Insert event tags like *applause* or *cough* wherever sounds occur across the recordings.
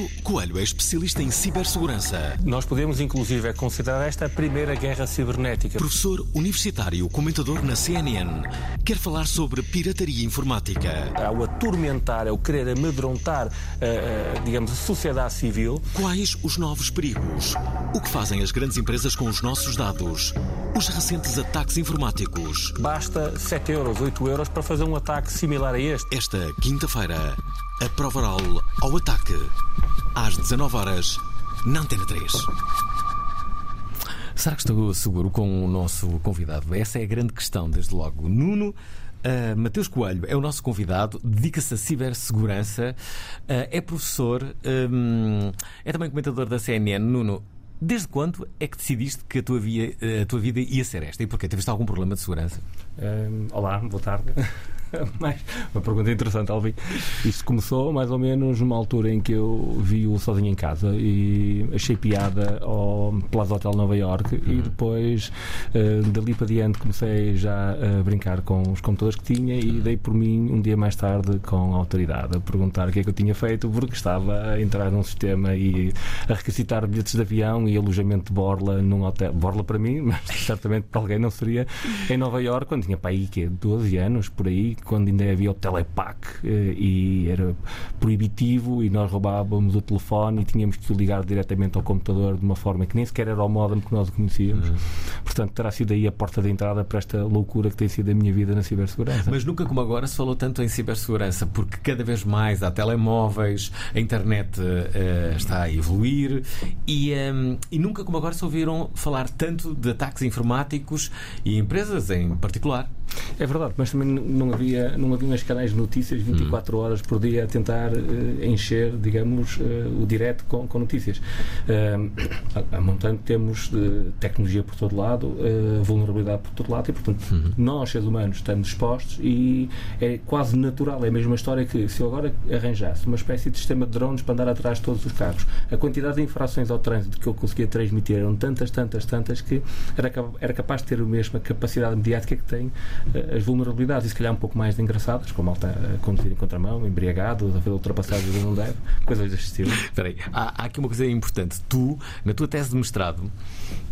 Nuno Coelho é especialista em cibersegurança. Nós podemos, inclusive, é considerar esta a primeira guerra cibernética. Professor universitário, comentador na CNN. Quer falar sobre pirataria informática. Ao atormentar, ao querer amedrontar, eh, eh, digamos, a sociedade civil, Quais os novos perigos? O que fazem as grandes empresas com os nossos dados? Os recentes ataques informáticos. basta 7 euros, 8 euros para fazer um ataque similar a este. Esta quinta-feira, a prova oral ao ataque. Às 19 horas, na Antena 3. Será que estou seguro com o nosso convidado? Essa é a grande questão, desde logo. Nuno ah, Mateus Coelho é o nosso convidado, dedica-se à cibersegurança, ah, é professor, hum, é também comentador da CNN. Nuno, desde quando é que decidiste que a tua, via- a tua vida ia ser esta? E porquê? Tiveste algum problema de segurança? Hum, olá, boa tarde. *laughs* *laughs* Mais uma pergunta interessante, Alvin. Isto começou mais ou menos numa altura em que eu vi-o sozinho em casa e achei piada ao Plaza Hotel Nova York e depois eh, dali para diante comecei já a brincar com os computadores que tinha e dei por mim um dia mais tarde com a autoridade a perguntar o que é que eu tinha feito porque estava a entrar num sistema e a requisitar bilhetes de avião e alojamento de borla num hotel. Borla para mim, *laughs* mas certamente para alguém não seria em Nova York quando tinha para aí que 12 anos por aí, quando ainda havia o Telepac eh, e era proibitivo e nós roubávamos o telefone e tínhamos que o ligar diretamente ao computador de uma forma que nem sequer era o modem que nós conhecíamos. Portanto, terá sido aí a porta de entrada para esta loucura que tem sido a minha vida na cibersegurança. Mas nunca como agora se falou tanto em cibersegurança, porque cada vez mais há telemóveis, a internet eh, está a evoluir e, ehm, e nunca como agora se ouviram falar tanto de ataques informáticos e empresas em particular. É verdade, mas também não havia, não havia uns canais de notícias 24 horas por dia a tentar eh, encher, digamos, eh, o direto com, com notícias. Eh, a, a montante temos eh, tecnologia por todo lado, eh, vulnerabilidade por todo lado e, portanto, nós, seres humanos, estamos expostos e é quase natural. É a mesma história que se eu agora arranjasse uma espécie de sistema de drones para andar atrás de todos os carros, a quantidade de infrações ao trânsito que eu conseguia transmitir eram tantas, tantas, tantas que era, era capaz de ter a mesma capacidade mediática que tem eh, as vulnerabilidades e se calhar um pouco mais engraçadas, como malta a conduzir em contramão, embriagado, a fazer ultrapassagens onde não deve, coisas deste estilo. *laughs* Espera aí, há, há aqui uma coisa importante. Tu, na tua tese de mestrado,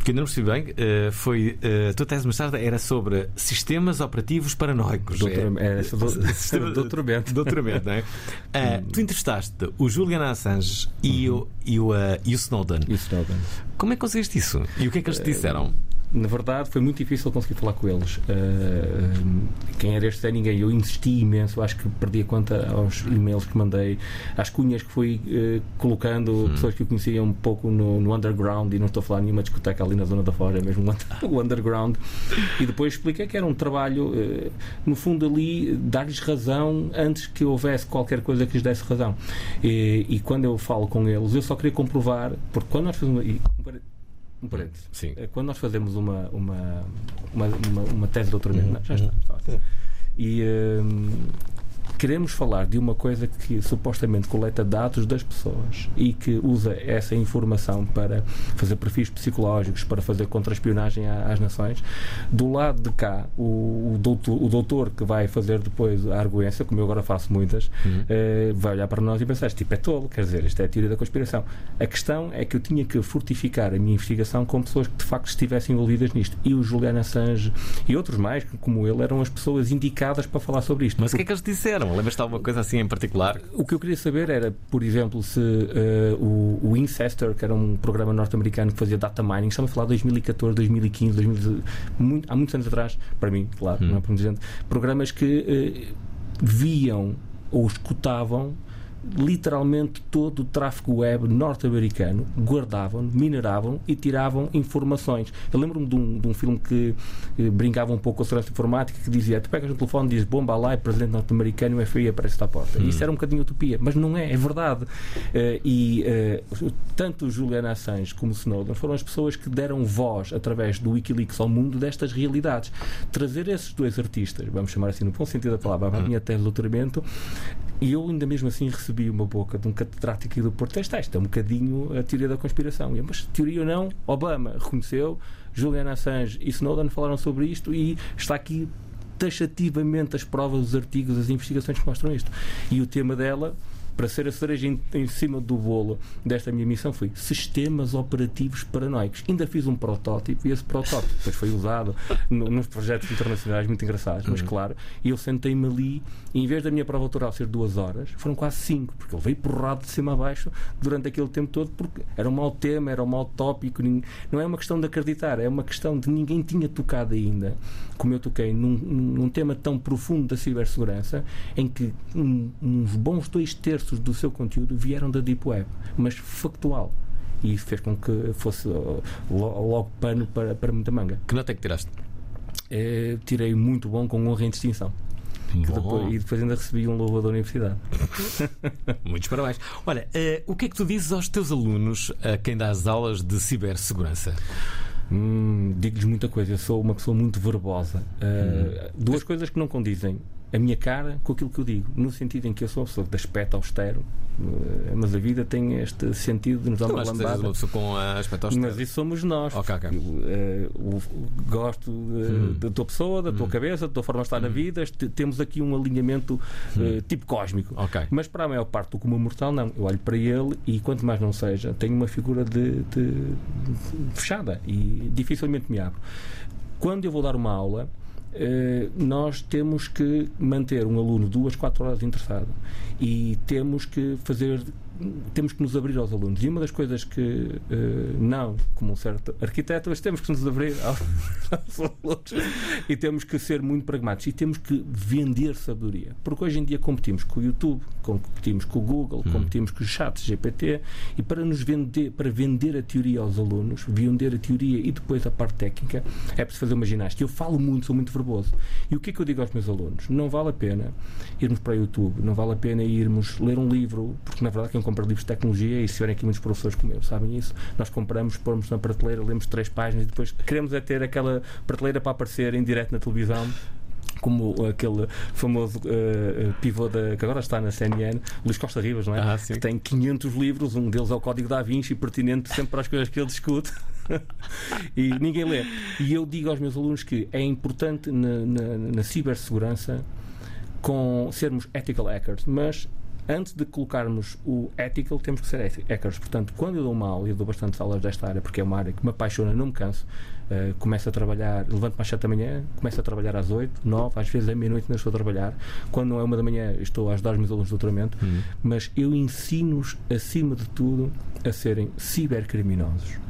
que eu ainda não percebi bem, eh, foi. eh, a tua tese de mestrado era sobre sistemas operativos paranoicos. Doutor- É- é, do- doutoramento. Doutoramento, não é? Ah, tu entrevistaste o Julian Assange e, o, e, o, ah, e o Snowden. E o Snowden. Como é que conseguiste isso? E o que é que eles te disseram? Na verdade, foi muito difícil conseguir falar com eles. Uh, quem era este é ninguém. Eu insisti imenso, acho que perdi a conta aos e-mails que mandei, às cunhas que fui uh, colocando, pessoas que eu conhecia um pouco no, no underground, e não estou a falar nenhuma discoteca ali na zona da fora, é mesmo *laughs* o underground. E depois expliquei que era um trabalho, uh, no fundo, ali, dar-lhes razão antes que houvesse qualquer coisa que lhes desse razão. E, e quando eu falo com eles, eu só queria comprovar, porque quando nós fazemos. e- um parênteses. Sim. Eh, Quando nós fazemos uma, uma, uma, uma, uma tese de doutoramento, não, já está, está ótimo. e hum, queremos falar de uma coisa que supostamente coleta dados das pessoas e que usa essa informação para fazer perfis psicológicos, para fazer contra-espionagem às nações, do lado de cá, o, o, doutor, o doutor que vai fazer depois a arguência, como eu agora faço muitas, eh, vai olhar para nós e pensar: este tipo é tolo, quer dizer, isto é a teoria da conspiração. A questão é que eu tinha que fortificar a minha investigação com pessoas que de facto estivessem envolvidas nisto. E o Julian Assange e outros mais, como ele, eram as pessoas indicadas para falar sobre isto. Mas o que é que eles disseram? Não, lembras-te de alguma coisa assim em particular? O que eu queria saber era, por exemplo, se eh, o, o Incestor, que era um programa norte-americano que fazia data mining, estamos a falar de 2014, 2015, 2000, muito- há muitos anos atrás, para mim, claro, não é para muita gente, programas que eh, viam ou escutavam literalmente todo o tráfego web norte-americano, guardavam, mineravam e tiravam informações. Eu lembro-me de um, de um filme que eh, brincava um pouco com a segurança informática que dizia: tu pegas no telefone, dizes bomba lá, é presidente norte-americano, o FBI aparece à porta. Isso era um bocadinho utopia, mas não é, é verdade. Eh, e eh, tanto o Julian Assange como Snowden foram as pessoas que deram voz através do Wikileaks ao mundo destas realidades. Trazer esses dois artistas, vamos chamar assim no bom sentido da palavra, a minha tese de doutoramento, e eu ainda mesmo assim recebi uma boca de um catedrático aqui do Porto. Esta esta é um bocadinho a teoria da conspiração. Mas teoria ou não, Obama reconheceu, Julian Assange e Snowden falaram sobre isto e está aqui taxativamente as provas, os artigos, as investigações que mostram isto. E o tema dela, para ser a cereja em, em cima do bolo desta minha missão, foi sistemas operativos paranoicos. Ainda fiz um protótipo e esse protótipo depois foi usado no- nos projetos internacionais muito engraçados, mas claro, e eu sentei-me ali e em vez da minha prova autoral ser duas horas, foram quase cinco, porque ele veio porrado de cima a baixo durante aquele tempo todo, porque era um mau tema, era um mau tópico. Não é uma questão de acreditar, é uma questão de ninguém tinha tocado ainda, como eu toquei, num, num tema tão profundo da cibersegurança, em que um- uns bons dois terços do seu conteúdo vieram da Deep Web, mas factual. E isso fez com que fosse uh, lo- logo pano para, para muita manga. Que nota é que tiraste? Eh, tirei muito bom com honra em distinção. Depois- e depois ainda recebi um louvor da universidade. *laughs* Muitos parabéns. Olha, eh, o que é que tu dizes aos teus alunos a quem dá as aulas de cibersegurança? Hum, Digo-lhes muita coisa. Eu sou uma pessoa muito verbosa. Uh, Duas coisas que não condizem. A minha cara com aquilo que eu digo, no sentido em que eu sou uma pessoa de aspecto austero, uh, mas a vida tem este sentido de nos dar uma lambada. uma pessoa com ah, aspecto austero. Mas isso somos nós. Ok, ok. Eu, eh, o- gosto eh, da tua pessoa, da tua cabeça, da tua forma de estar na vida. Temos aqui um alinhamento eh, tipo cósmico. Ok. Mas para a maior parte do comum mortal, não. Eu olho para ele e, quanto mais não seja, tenho uma figura de, de- fechada e dificilmente me abro. Quando eu vou dar uma aula, eh, nós temos que manter um aluno duas, quatro horas interessado e temos que fazer temos que nos abrir aos alunos. E uma das coisas que eh, não como um certo arquiteto mas temos que nos abrir aos, *laughs* aos alunos. E temos que ser muito pragmáticos. E temos que vender sabedoria. Porque hoje em dia competimos com o YouTube competimos com o Google competimos com os chats GPT e para nos vender para vender a teoria aos alunos vender a teoria e depois a parte técnica é preciso fazer uma ginástica. Eu falo muito, sou muito verboso. E o que é que eu digo aos meus alunos? não vale a pena irmos para o YouTube não vale a pena irmos ler um livro porque na verdade quem compra livros de tecnologia e se tiverem aqui muitos professores como eu, sabem isso nós compramos, pomos na prateleira, lemos três páginas e depois queremos é ter aquela prateleira para aparecer em direto na televisão como aquele famoso eh, pivô da, que agora está na CNN, Luís Costa Rivas, não é? Ah, que tem 500 livros, um deles é o Código da Vinci, pertinente sempre para as coisas que ele discute. *laughs* e ninguém lê. E eu digo aos meus alunos que é importante na, na, na cibersegurança com sermos ethical hackers, mas antes de colocarmos o ethical, temos que ser hackers. Portanto, quando eu dou uma aula, e eu dou bastantes aulas desta área, porque é uma área que me apaixona, não me canso. Uh, começo a trabalhar, levanto-me às 7 da manhã, começo a trabalhar às 8, 9, às vezes é meia-noite ainda estou a trabalhar. Quando não é uma da manhã, estou a ajudar os meus alunos de doutoramento. Mas eu ensino-os, acima de tudo, a serem cibercriminosos.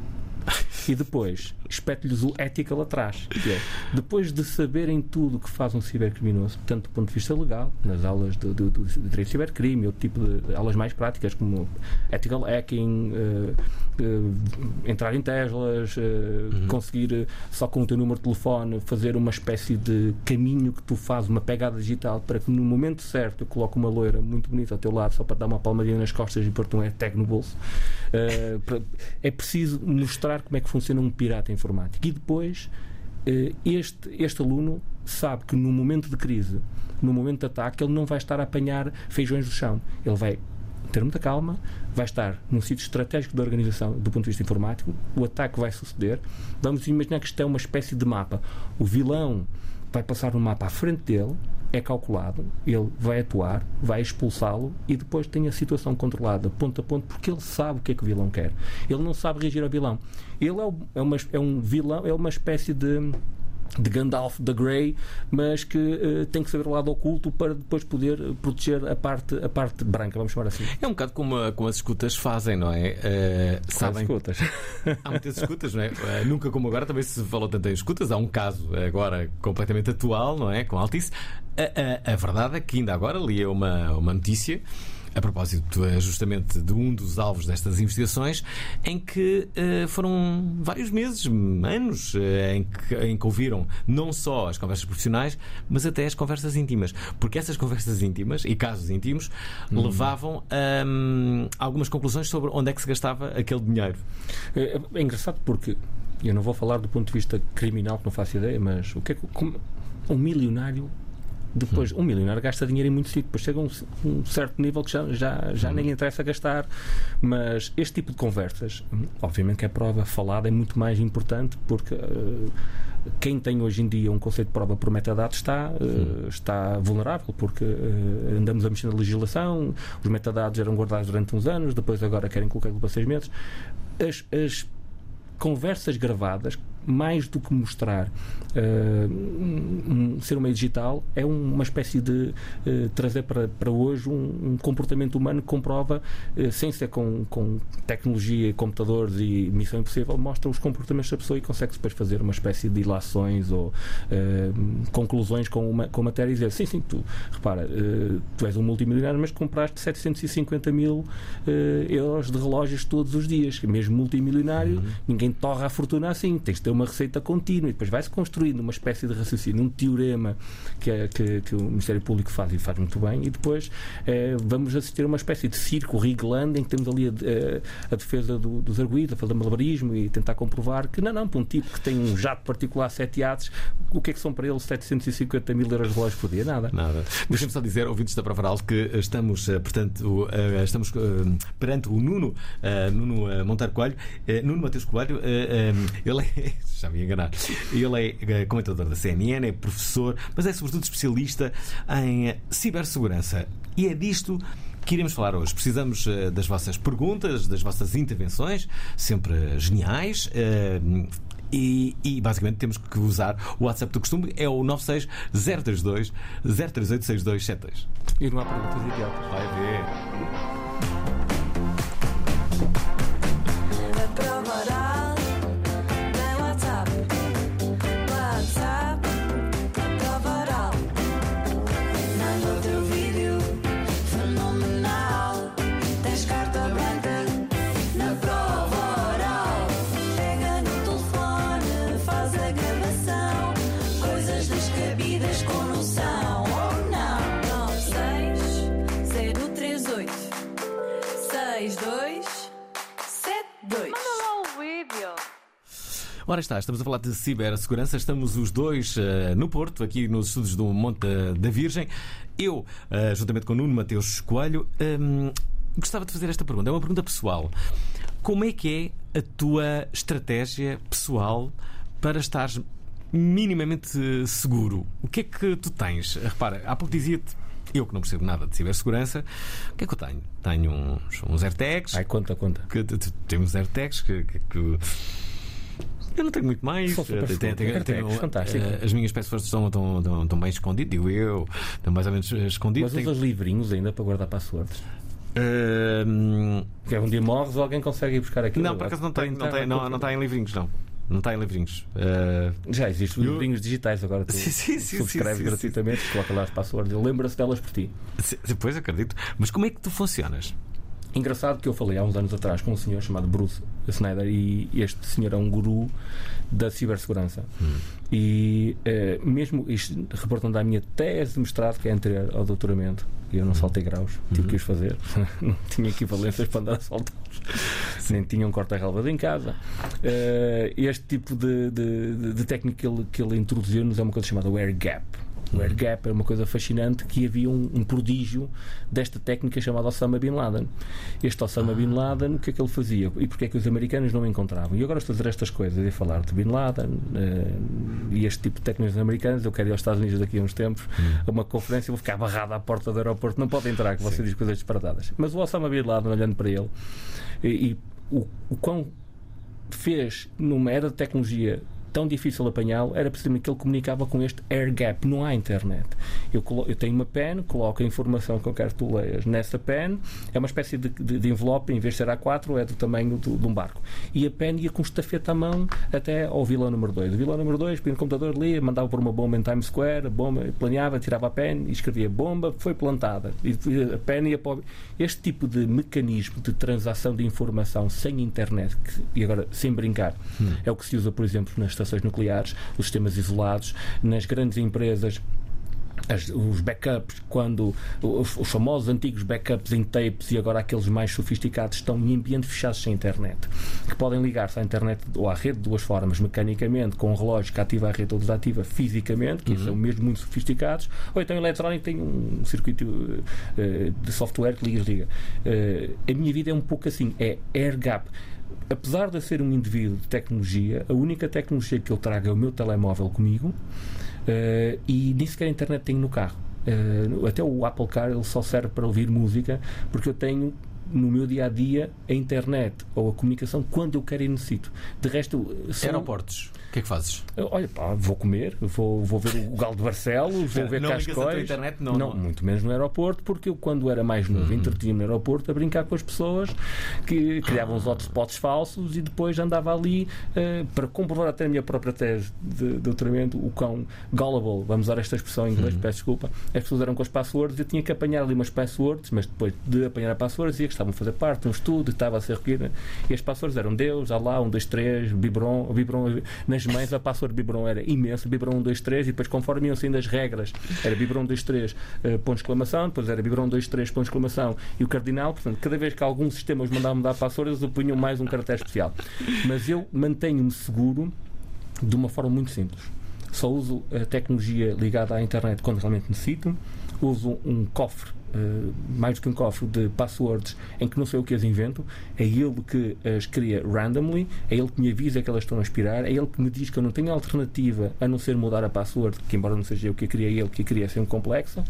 E depois espeto-lhes o ethical atrás. Que é, depois de saberem tudo o que faz um cibercriminoso, tanto do ponto de vista legal, nas aulas de, de, de, de direito de cibercrime, outro tipo de, aulas mais práticas, como ethical hacking, eh, eh, entrar em Teslas, eh, conseguir eh, só com o teu número de telefone fazer uma espécie de caminho que tu fazes, uma pegada digital, para que no momento certo eu coloque uma loira muito bonita ao teu lado, só para dar uma palmadinha nas costas e pôr-te um hashtag no bolso. *laughs* É preciso mostrar como é que funciona um pirata informático. E depois, eh, este, este aluno sabe que no momento de crise, no momento de ataque, ele não vai estar a apanhar feijões do chão. Ele vai ter muita calma, vai estar num sítio estratégico da organização do ponto de vista informático, o ataque vai suceder. Vamos imaginar que isto é uma espécie de mapa. O vilão vai passar no mapa à frente dele, é calculado, ele vai atuar, vai expulsá-lo e depois tem a situação controlada ponto a ponto porque ele sabe o que é que o vilão quer. Ele não sabe reagir ao vilão. Ele é, é uma, é um vilão, é uma espécie de de Gandalf the Grey, mas que eh, tem que saber o lado oculto para depois poder eh, proteger a parte, a parte branca, vamos chamar assim. É um bocado como, a- como as escutas fazem, não é? Eh, sabem, escutas. *laughs* Há muitas escutas, não é? Eh, nunca como agora também se falou tanto em escutas. Há um caso agora completamente atual, não é? Com Altice. A, a- a verdade é que ainda agora li uma, uma notícia. A propósito eh, justamente de um dos alvos destas investigações, em que eh, foram vários meses, anos, eh, em, que, em que ouviram não só as conversas profissionais, mas até as conversas íntimas. Porque essas conversas íntimas e casos íntimos levavam a hum, algumas conclusões sobre onde é que se gastava aquele dinheiro. É, é engraçado porque eu não vou falar do ponto de vista criminal, que não faço ideia, mas o que é que como- um milionário depois um milionário gasta dinheiro em muito sítio, depois chega a um, um certo nível que já, já, já nem lhe interessa gastar. Mas este tipo de conversas, hum, obviamente que a prova falada é muito mais importante porque eh, quem tem hoje em dia um conceito de prova por metadados está, eh, está vulnerável, porque eh, andamos a mexer na legislação, os metadados eram guardados durante uns anos, depois agora querem colocar aquilo para seis meses. As, as conversas gravadas, mais do que mostrar eh, um- um- ser um meio digital, é uma espécie de eh, trazer para, para hoje um, um comportamento humano que comprova, eh, sem ser com, com tecnologia, computadores e missão impossível, mostra os comportamentos da pessoa e consegue depois fazer uma espécie de ilações ou conclusões com, uma, com a matéria e dizer: sim, sim, tu, repara, tu és um multimilionário, mas compraste 750 mil euros de relógios todos os dias. Mesmo multimilionário, ninguém torra a fortuna assim. Tens de ter uma receita contínua e depois vai-se construindo uma espécie de raciocínio, um teorema que, é- que, que o Ministério Público faz e faz muito bem. E depois eh, vamos assistir a uma espécie de circo riglando em que temos ali a, eh, a defesa do- dos arguídos, a fazer malabarismo e tentar comprovar que não, não, para um tipo que tem um jato particular, sete iates, o que é que são para ele 750 mil euros de relógios por dia? Nada. Nada. Deixa-me só dizer, ouvintes da Prova Oral, que estamos, eh, portanto, estamos perante o Nuno, Nuno Monteiro Coelho. Nuno Mateus Coelho, ele é, já me enganar, ele é eh, comentador da CNN, é professor, mas é sobretudo especialista em eh, cibersegurança. E é disto que iremos falar hoje. Precisamos eh, das vossas perguntas, das vossas intervenções, sempre geniais. e, e, basicamente temos que usar o WhatsApp do costume, é o 96 032 038 6272. E não há perguntas idiotas. Vai ver. Ora está, estamos a falar de cibersegurança. Estamos os dois eh, no Porto, aqui nos estúdios do Monte da Virgem. Eu, eh, juntamente com o Nuno Mateus Coelho, hum, gostava de fazer esta pergunta. É uma pergunta pessoal. Como é que é a tua estratégia pessoal para estares minimamente seguro? O que é que tu tens? Repara, há pouco dizia-te. Eu que não percebo nada de cibersegurança, o que é que eu tenho? Tenho uns, uns AirTags, Ai, conta, conta. que temos AirTags que, que- que- eu não tenho muito mais. São super fantástico. eh, As minhas peças estão, estão, estão, estão bem escondidas, digo eu. Estão mais ou menos escondidas. Mas usas livrinhos ainda para guardar passwords? Porque um dia morres ou alguém consegue ir buscar aquilo. não, por acaso não tem, não, tem, não, não está em livrinhos, não. Não está em livrinhos. Eh, Já existem Eu- livrinhos digitais agora. Tu *laughs* Sim, sim, sim, subscreves gratuitamente, coloca lá as passwords. Ele lembra-se delas por ti. depois acredito. Mas como é que tu funcionas? Engraçado que eu falei há uns anos atrás com um senhor chamado Bruce Snyder e este senhor é um guru da cibersegurança. E eh, mesmo isto reportando à minha tese de mestrado, que é anterior ao doutoramento, e eu não saltei graus, tive que os fazer, *laughs* não tinha equivalências para andar a saltá-los, nem tinha um corta-relvas em casa. Eh, este tipo de, de, de- de técnica que ele, que ele introduziu-nos é uma coisa chamada Air Gap. O Air Gap é uma coisa fascinante que havia um, um prodígio desta técnica chamada Osama Bin Laden. Este Osama Bin Laden, o que é que ele fazia? E porque é que os americanos não o encontravam? E agora estou a dizer estas coisas e falar de Bin Laden eh, e este tipo de técnicas americanas. Eu quero ir aos Estados Unidos daqui a uns tempos a uma conferência e vou ficar barrado à porta do aeroporto. Não pode entrar, que você diz coisas disparatadas. Mas o Osama Bin Laden, olhando para ele, e, e o, o quão fez numa era de tecnologia tão difícil apanhá-lo era precisamente que ele comunicava com este air gap. Não há internet. Eu, eu tenho uma pen, coloco a informação que eu quero que tu leias nessa pen, é uma espécie de, de- de envelope, em vez de ser A4, é do tamanho do- de um barco. E a pen ia com estafeta à mão até ao vilão número 2. O vilão número 2, põe no computador, lia, mandava por uma bomba em Times Square, a bomba planeava, tirava a pen e escrevia bomba, foi plantada. E a pen ia para o... Este tipo de mecanismo de transação de informação sem internet, que- e agora sem brincar, é o que se usa, por exemplo, nas estações nucleares, os sistemas isolados, nas grandes empresas as- os backups, quando os, os famosos antigos backups em tapes e agora aqueles mais sofisticados estão em ambientes fechados sem internet, que podem ligar-se à internet ou à rede de duas formas, mecanicamente, com um relógio que ativa a rede ou desativa fisicamente, que são mesmo muito sofisticados, ou então eletrónico tem um circuito eh, de software que liga e desliga. Eh, a minha vida é um pouco assim, é air gap apesar de eu ser um indivíduo de tecnologia, a única tecnologia que eu trago é o meu telemóvel comigo eh, e nem sequer a internet tenho no carro. Eh, até o Apple Car ele só serve para ouvir música porque eu tenho no meu dia a dia a internet ou a comunicação quando eu quero e necessito. De resto, sou- Aeroportos. O que é que fazes? Olha, pá, vou comer, vou, vou ver o Galo de Barcelos, vou ver *laughs* não Cascóis. internet? Não, não. muito menos no aeroporto, porque eu, quando era mais novo, entretinha-me no aeroporto a brincar com as pessoas que criavam os hotspots falsos e depois andava ali eh, para comprovar até a minha própria tese de doutoramento, o cão gullible, vamos usar esta expressão em inglês, peço desculpa. As pessoas eram com as passwords, eu tinha que apanhar ali umas passwords, mas depois de apanhar a passwords, dizia que estavam a fazer parte de um estudo, estava a ser recolhida, e as passwords eram Deus, Alá, 1, 2, 3, Bibron, Bibron nas mães a password Bibron era imensa, Bibron 1, 2, 3, e depois conforme iam saindo as regras, era Bibron 1, 2, 3, eh, ponto de exclamação, depois era Bibron 1, 2, 3, ponto de exclamação, e o cardinal, portanto, cada vez que algum sistema os mandava mudar password, eles punham mais um caractere especial. Mas eu mantenho-me seguro de uma forma muito simples. Só uso a tecnologia ligada à internet quando realmente necessito. Uso um cofre, eh, mais do que um cofre de passwords em que não sei o que as invento. É ele que as cria randomly, é ele que me avisa que elas estão a expirar, é ele que me diz que eu não tenho alternativa a não ser mudar a password, que embora não seja eu que a criei, ele que a cria é sempre complexa.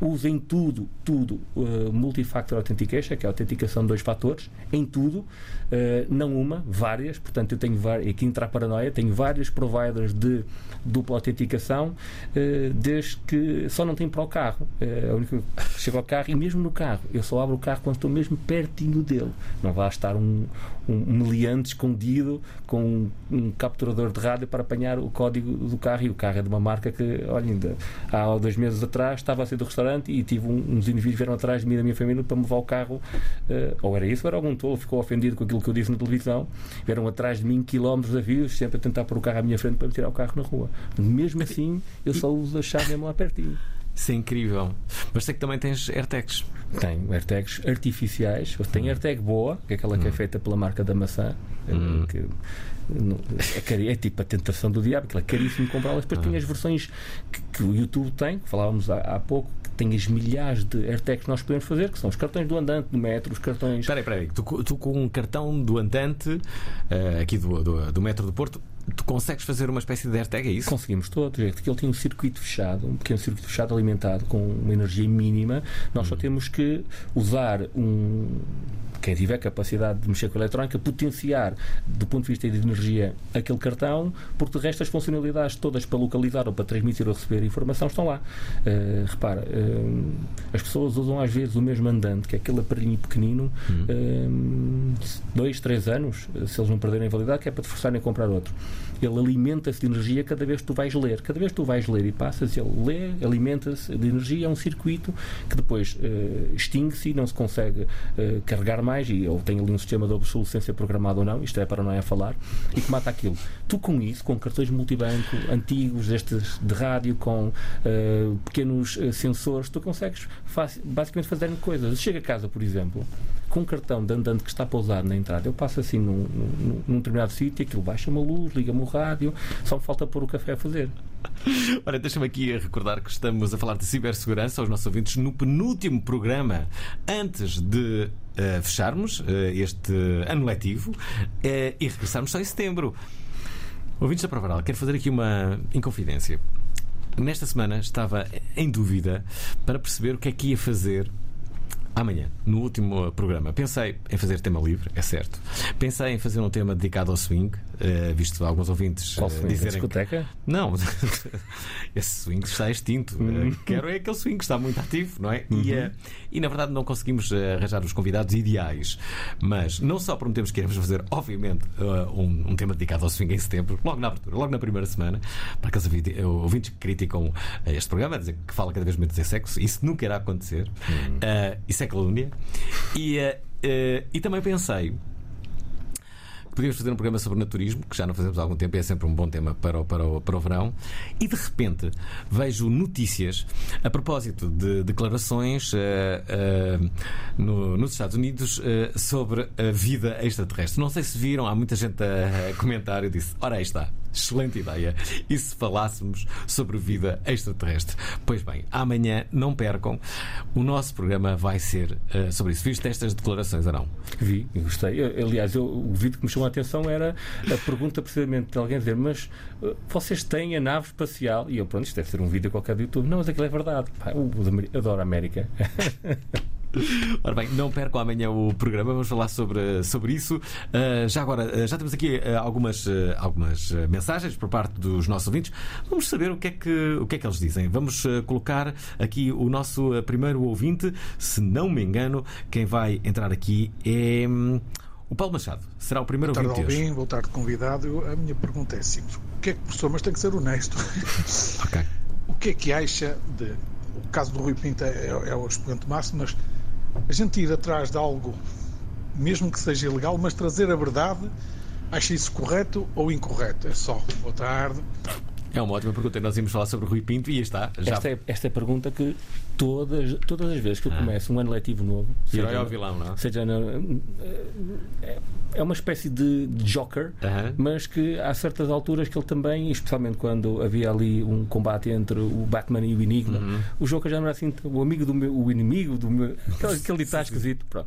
Uso em tudo, tudo, eh, multifactor authentication, que é a autenticação de dois fatores, em tudo, eh, não uma, várias, portanto eu tenho várias, aqui entra a paranoia, tenho vários providers de dupla autenticação, eh, desde que só não tenho para o carro. Eh, a única chego ao carro e mesmo no carro, eu só abro o carro quando estou mesmo pertinho dele. Não vai estar um, um meliante escondido com um, um capturador de rádio para apanhar o código do carro e o carro é de uma marca que, olha, ainda há dois meses atrás estava a sair do restaurante e tive um- uns indivíduos que vieram atrás de mim e da minha família para me levar o carro, eh, ou era isso, ou era algum tolo, ficou ofendido com aquilo que eu disse na televisão, vieram atrás de mim quilómetros a views, sempre a tentar pôr o carro à minha frente para me tirar o carro na rua. Mesmo assim, eu só uso a chave mesmo lá pertinho. Isso é incrível. Mas sei que também tens AirTags. Tenho AirTags artificiais. Eu tenho AirTag boa, que é aquela que é feita pela marca da maçã. eh, que é, cari- é tipo a tentação do diabo, aquilo é caríssimo comprá-las. Depois tem as versões que, que o YouTube tem, que falávamos há, há pouco, que tem as milhares de AirTags que nós podemos fazer, que são os cartões do andante, do metro, os cartões. Espera aí, espera aí. Tu, tu com um cartão do andante eh, aqui do, do, do metro do Porto, tu consegues fazer uma espécie de AirTag, é isso? Conseguimos todos, é que ele tem um circuito fechado, um pequeno circuito fechado alimentado com uma energia mínima. Nós só temos que usar um. Quem tiver capacidade de mexer com a eletrónica, potenciar do ponto de vista de energia aquele cartão, porque de resto as funcionalidades todas para localizar ou para transmitir ou receber informação estão lá. Uh, repara, uh, as pessoas usam às vezes o mesmo andante, que é aquele aparelhinho pequenino, uh, dois, três anos, se eles não perderem a validade, que é para te forçarem a comprar outro. Ele alimenta-se de energia cada vez que tu vais ler. Cada vez que tu vais ler e passas, ele lê, alimenta-se de energia. É um circuito que depois uh, extingue-se e não se consegue uh, carregar mais. E ou tem ali um sistema de obsolescência programado ou não, isto é para não é a falar, e que mata aquilo. Tu, com isso, com cartões multibanco antigos, estes de rádio, com uh, pequenos sensores, tu consegues basicamente fazer coisas. Chega a casa, por exemplo, com cartão de andante que está pousado na entrada, eu passo assim num, num, num determinado sítio, aquilo baixa uma luz, liga-me o rádio, só me falta pôr o café a fazer. *laughs* Ora, deixa-me aqui recordar que estamos a falar de cibersegurança aos nossos ouvintes no penúltimo programa antes de uh, fecharmos uh, este ano letivo uh, e regressarmos só em setembro. Ouvintes da Provaral, quero fazer aqui uma inconfidência. Nesta semana estava em dúvida para perceber o que é que ia fazer amanhã, no último programa, pensei em fazer tema livre, é certo. Pensei em fazer um tema dedicado ao swing, eh, visto alguns ouvintes Qual foi? A dizerem. discoteca? Não, *laughs* esse swing está extinto. Hum. Eh, Quero é aquele swing que está muito ativo, não é? E, eh, e na verdade não conseguimos eh, arranjar os convidados ideais. Mas não só prometemos que iremos fazer, obviamente, um, um tema dedicado ao swing em setembro, logo na abertura, logo na primeira semana, para aqueles ouvi- ouvintes que criticam este programa, dizer que fala cada vez menos em sexo, isso nunca irá acontecer. Eh, isso é calúnia. E, eh, e também pensei. Podíamos fazer um programa sobre naturismo, que já não fazemos há algum tempo, é sempre um bom tema para o, para o, para o verão. E de repente vejo notícias a propósito de declarações eh, eh, no- nos Estados Unidos eh, sobre a vida extraterrestre. Não sei se viram, há muita gente a, a comentar. Eu disse: ora, aí está. Excelente ideia. E se falássemos sobre vida extraterrestre? Pois bem, amanhã não percam. O nosso programa vai ser eh, sobre isso. Viste estas declarações ou não? Vi, gostei. Eu- Aliás, eu- o vídeo que me chamou a atenção era a pergunta precisamente de alguém dizer: Mas uh, vocês têm a nave espacial? E eu, pronto, isto deve ser um vídeo qualquer do YouTube. Não, mas aquilo é verdade. Pá, adoro a América. *laughs* *laughs* Ora bem, não percam amanhã o programa, vamos falar sobre, sobre isso. Uh, já agora, uh, já temos aqui uh, algumas, algumas mensagens por parte dos nossos ouvintes. Vamos saber o que é que, o que, é que eles dizem. Vamos colocar aqui o nosso primeiro ouvinte. Se não me engano, quem vai entrar aqui é hum, o Paulo Machado. Será o primeiro ouvinte hoje. Albim. Boa tarde, convidado. A minha pergunta é simples. O que é que, professor, mas tem que ser honesto. *laughs* Ok. o que é que acha de. O caso do Rui Pinto é, é o expoente máximo, mas a gente ir atrás de algo, mesmo que seja ilegal, mas trazer a verdade, acha isso correto ou incorreto? É só. Boa tarde. É uma ótima pergunta. Nós íamos falar sobre o Rui Pinto e está. Já Esta, é, esta é a pergunta que todas, todas as vezes que eu Ah. começo um ano letivo novo, Herói seja- ou vilão, não é? seja é- é uma espécie de Joker, Aham. mas que há certas alturas que ele também, especialmente quando havia ali um combate entre o Batman e o Enigma, Uhum. o Joker já não era assim o amigo do meu, o inimigo do meu. Aquele, aquele ditado esquisito. Pronto.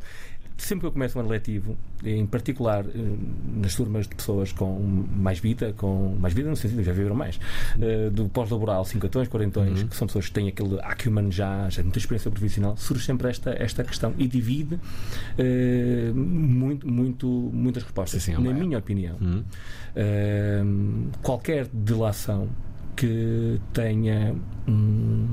Sempre que eu começo um ano letivo, em particular eh, nas turmas de pessoas com mais vida, com mais vida no sentido de já viveram mais, eh, do pós-laboral, cinquentões, quarentões, que são pessoas que têm aquele acumen já, já muita experiência profissional, surge sempre esta, esta questão e divide eh, muito, muito, muitas respostas. Sim, sim, é Na minha opinião, Hum. eh, qualquer delação que tenha um,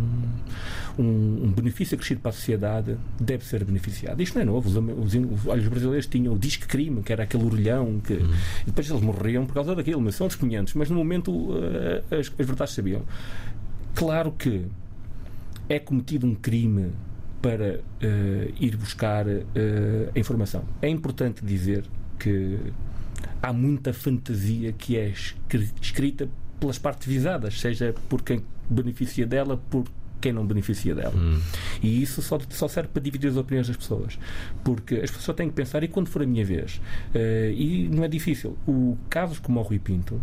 um- benefício acrescido para a sociedade deve ser beneficiada. Isto não é novo. Os, os, os, brasileiros tinham o disque crime, que era aquele orelhão, que Uhum. e depois eles morriam por causa daquilo, mas são dos 500. Mas no momento eh, as, as verdades sabiam. Claro que é cometido um crime para eh, ir buscar eh, a informação. É importante dizer que há muita fantasia que é escri- escrita pelas partes visadas, seja por quem beneficia dela, por quem não beneficia dela. E isso só, só serve para dividir as opiniões das pessoas. Porque as pessoas têm que pensar, e quando for a minha vez? Eh, e não é difícil. O, casos como o Rui Pinto,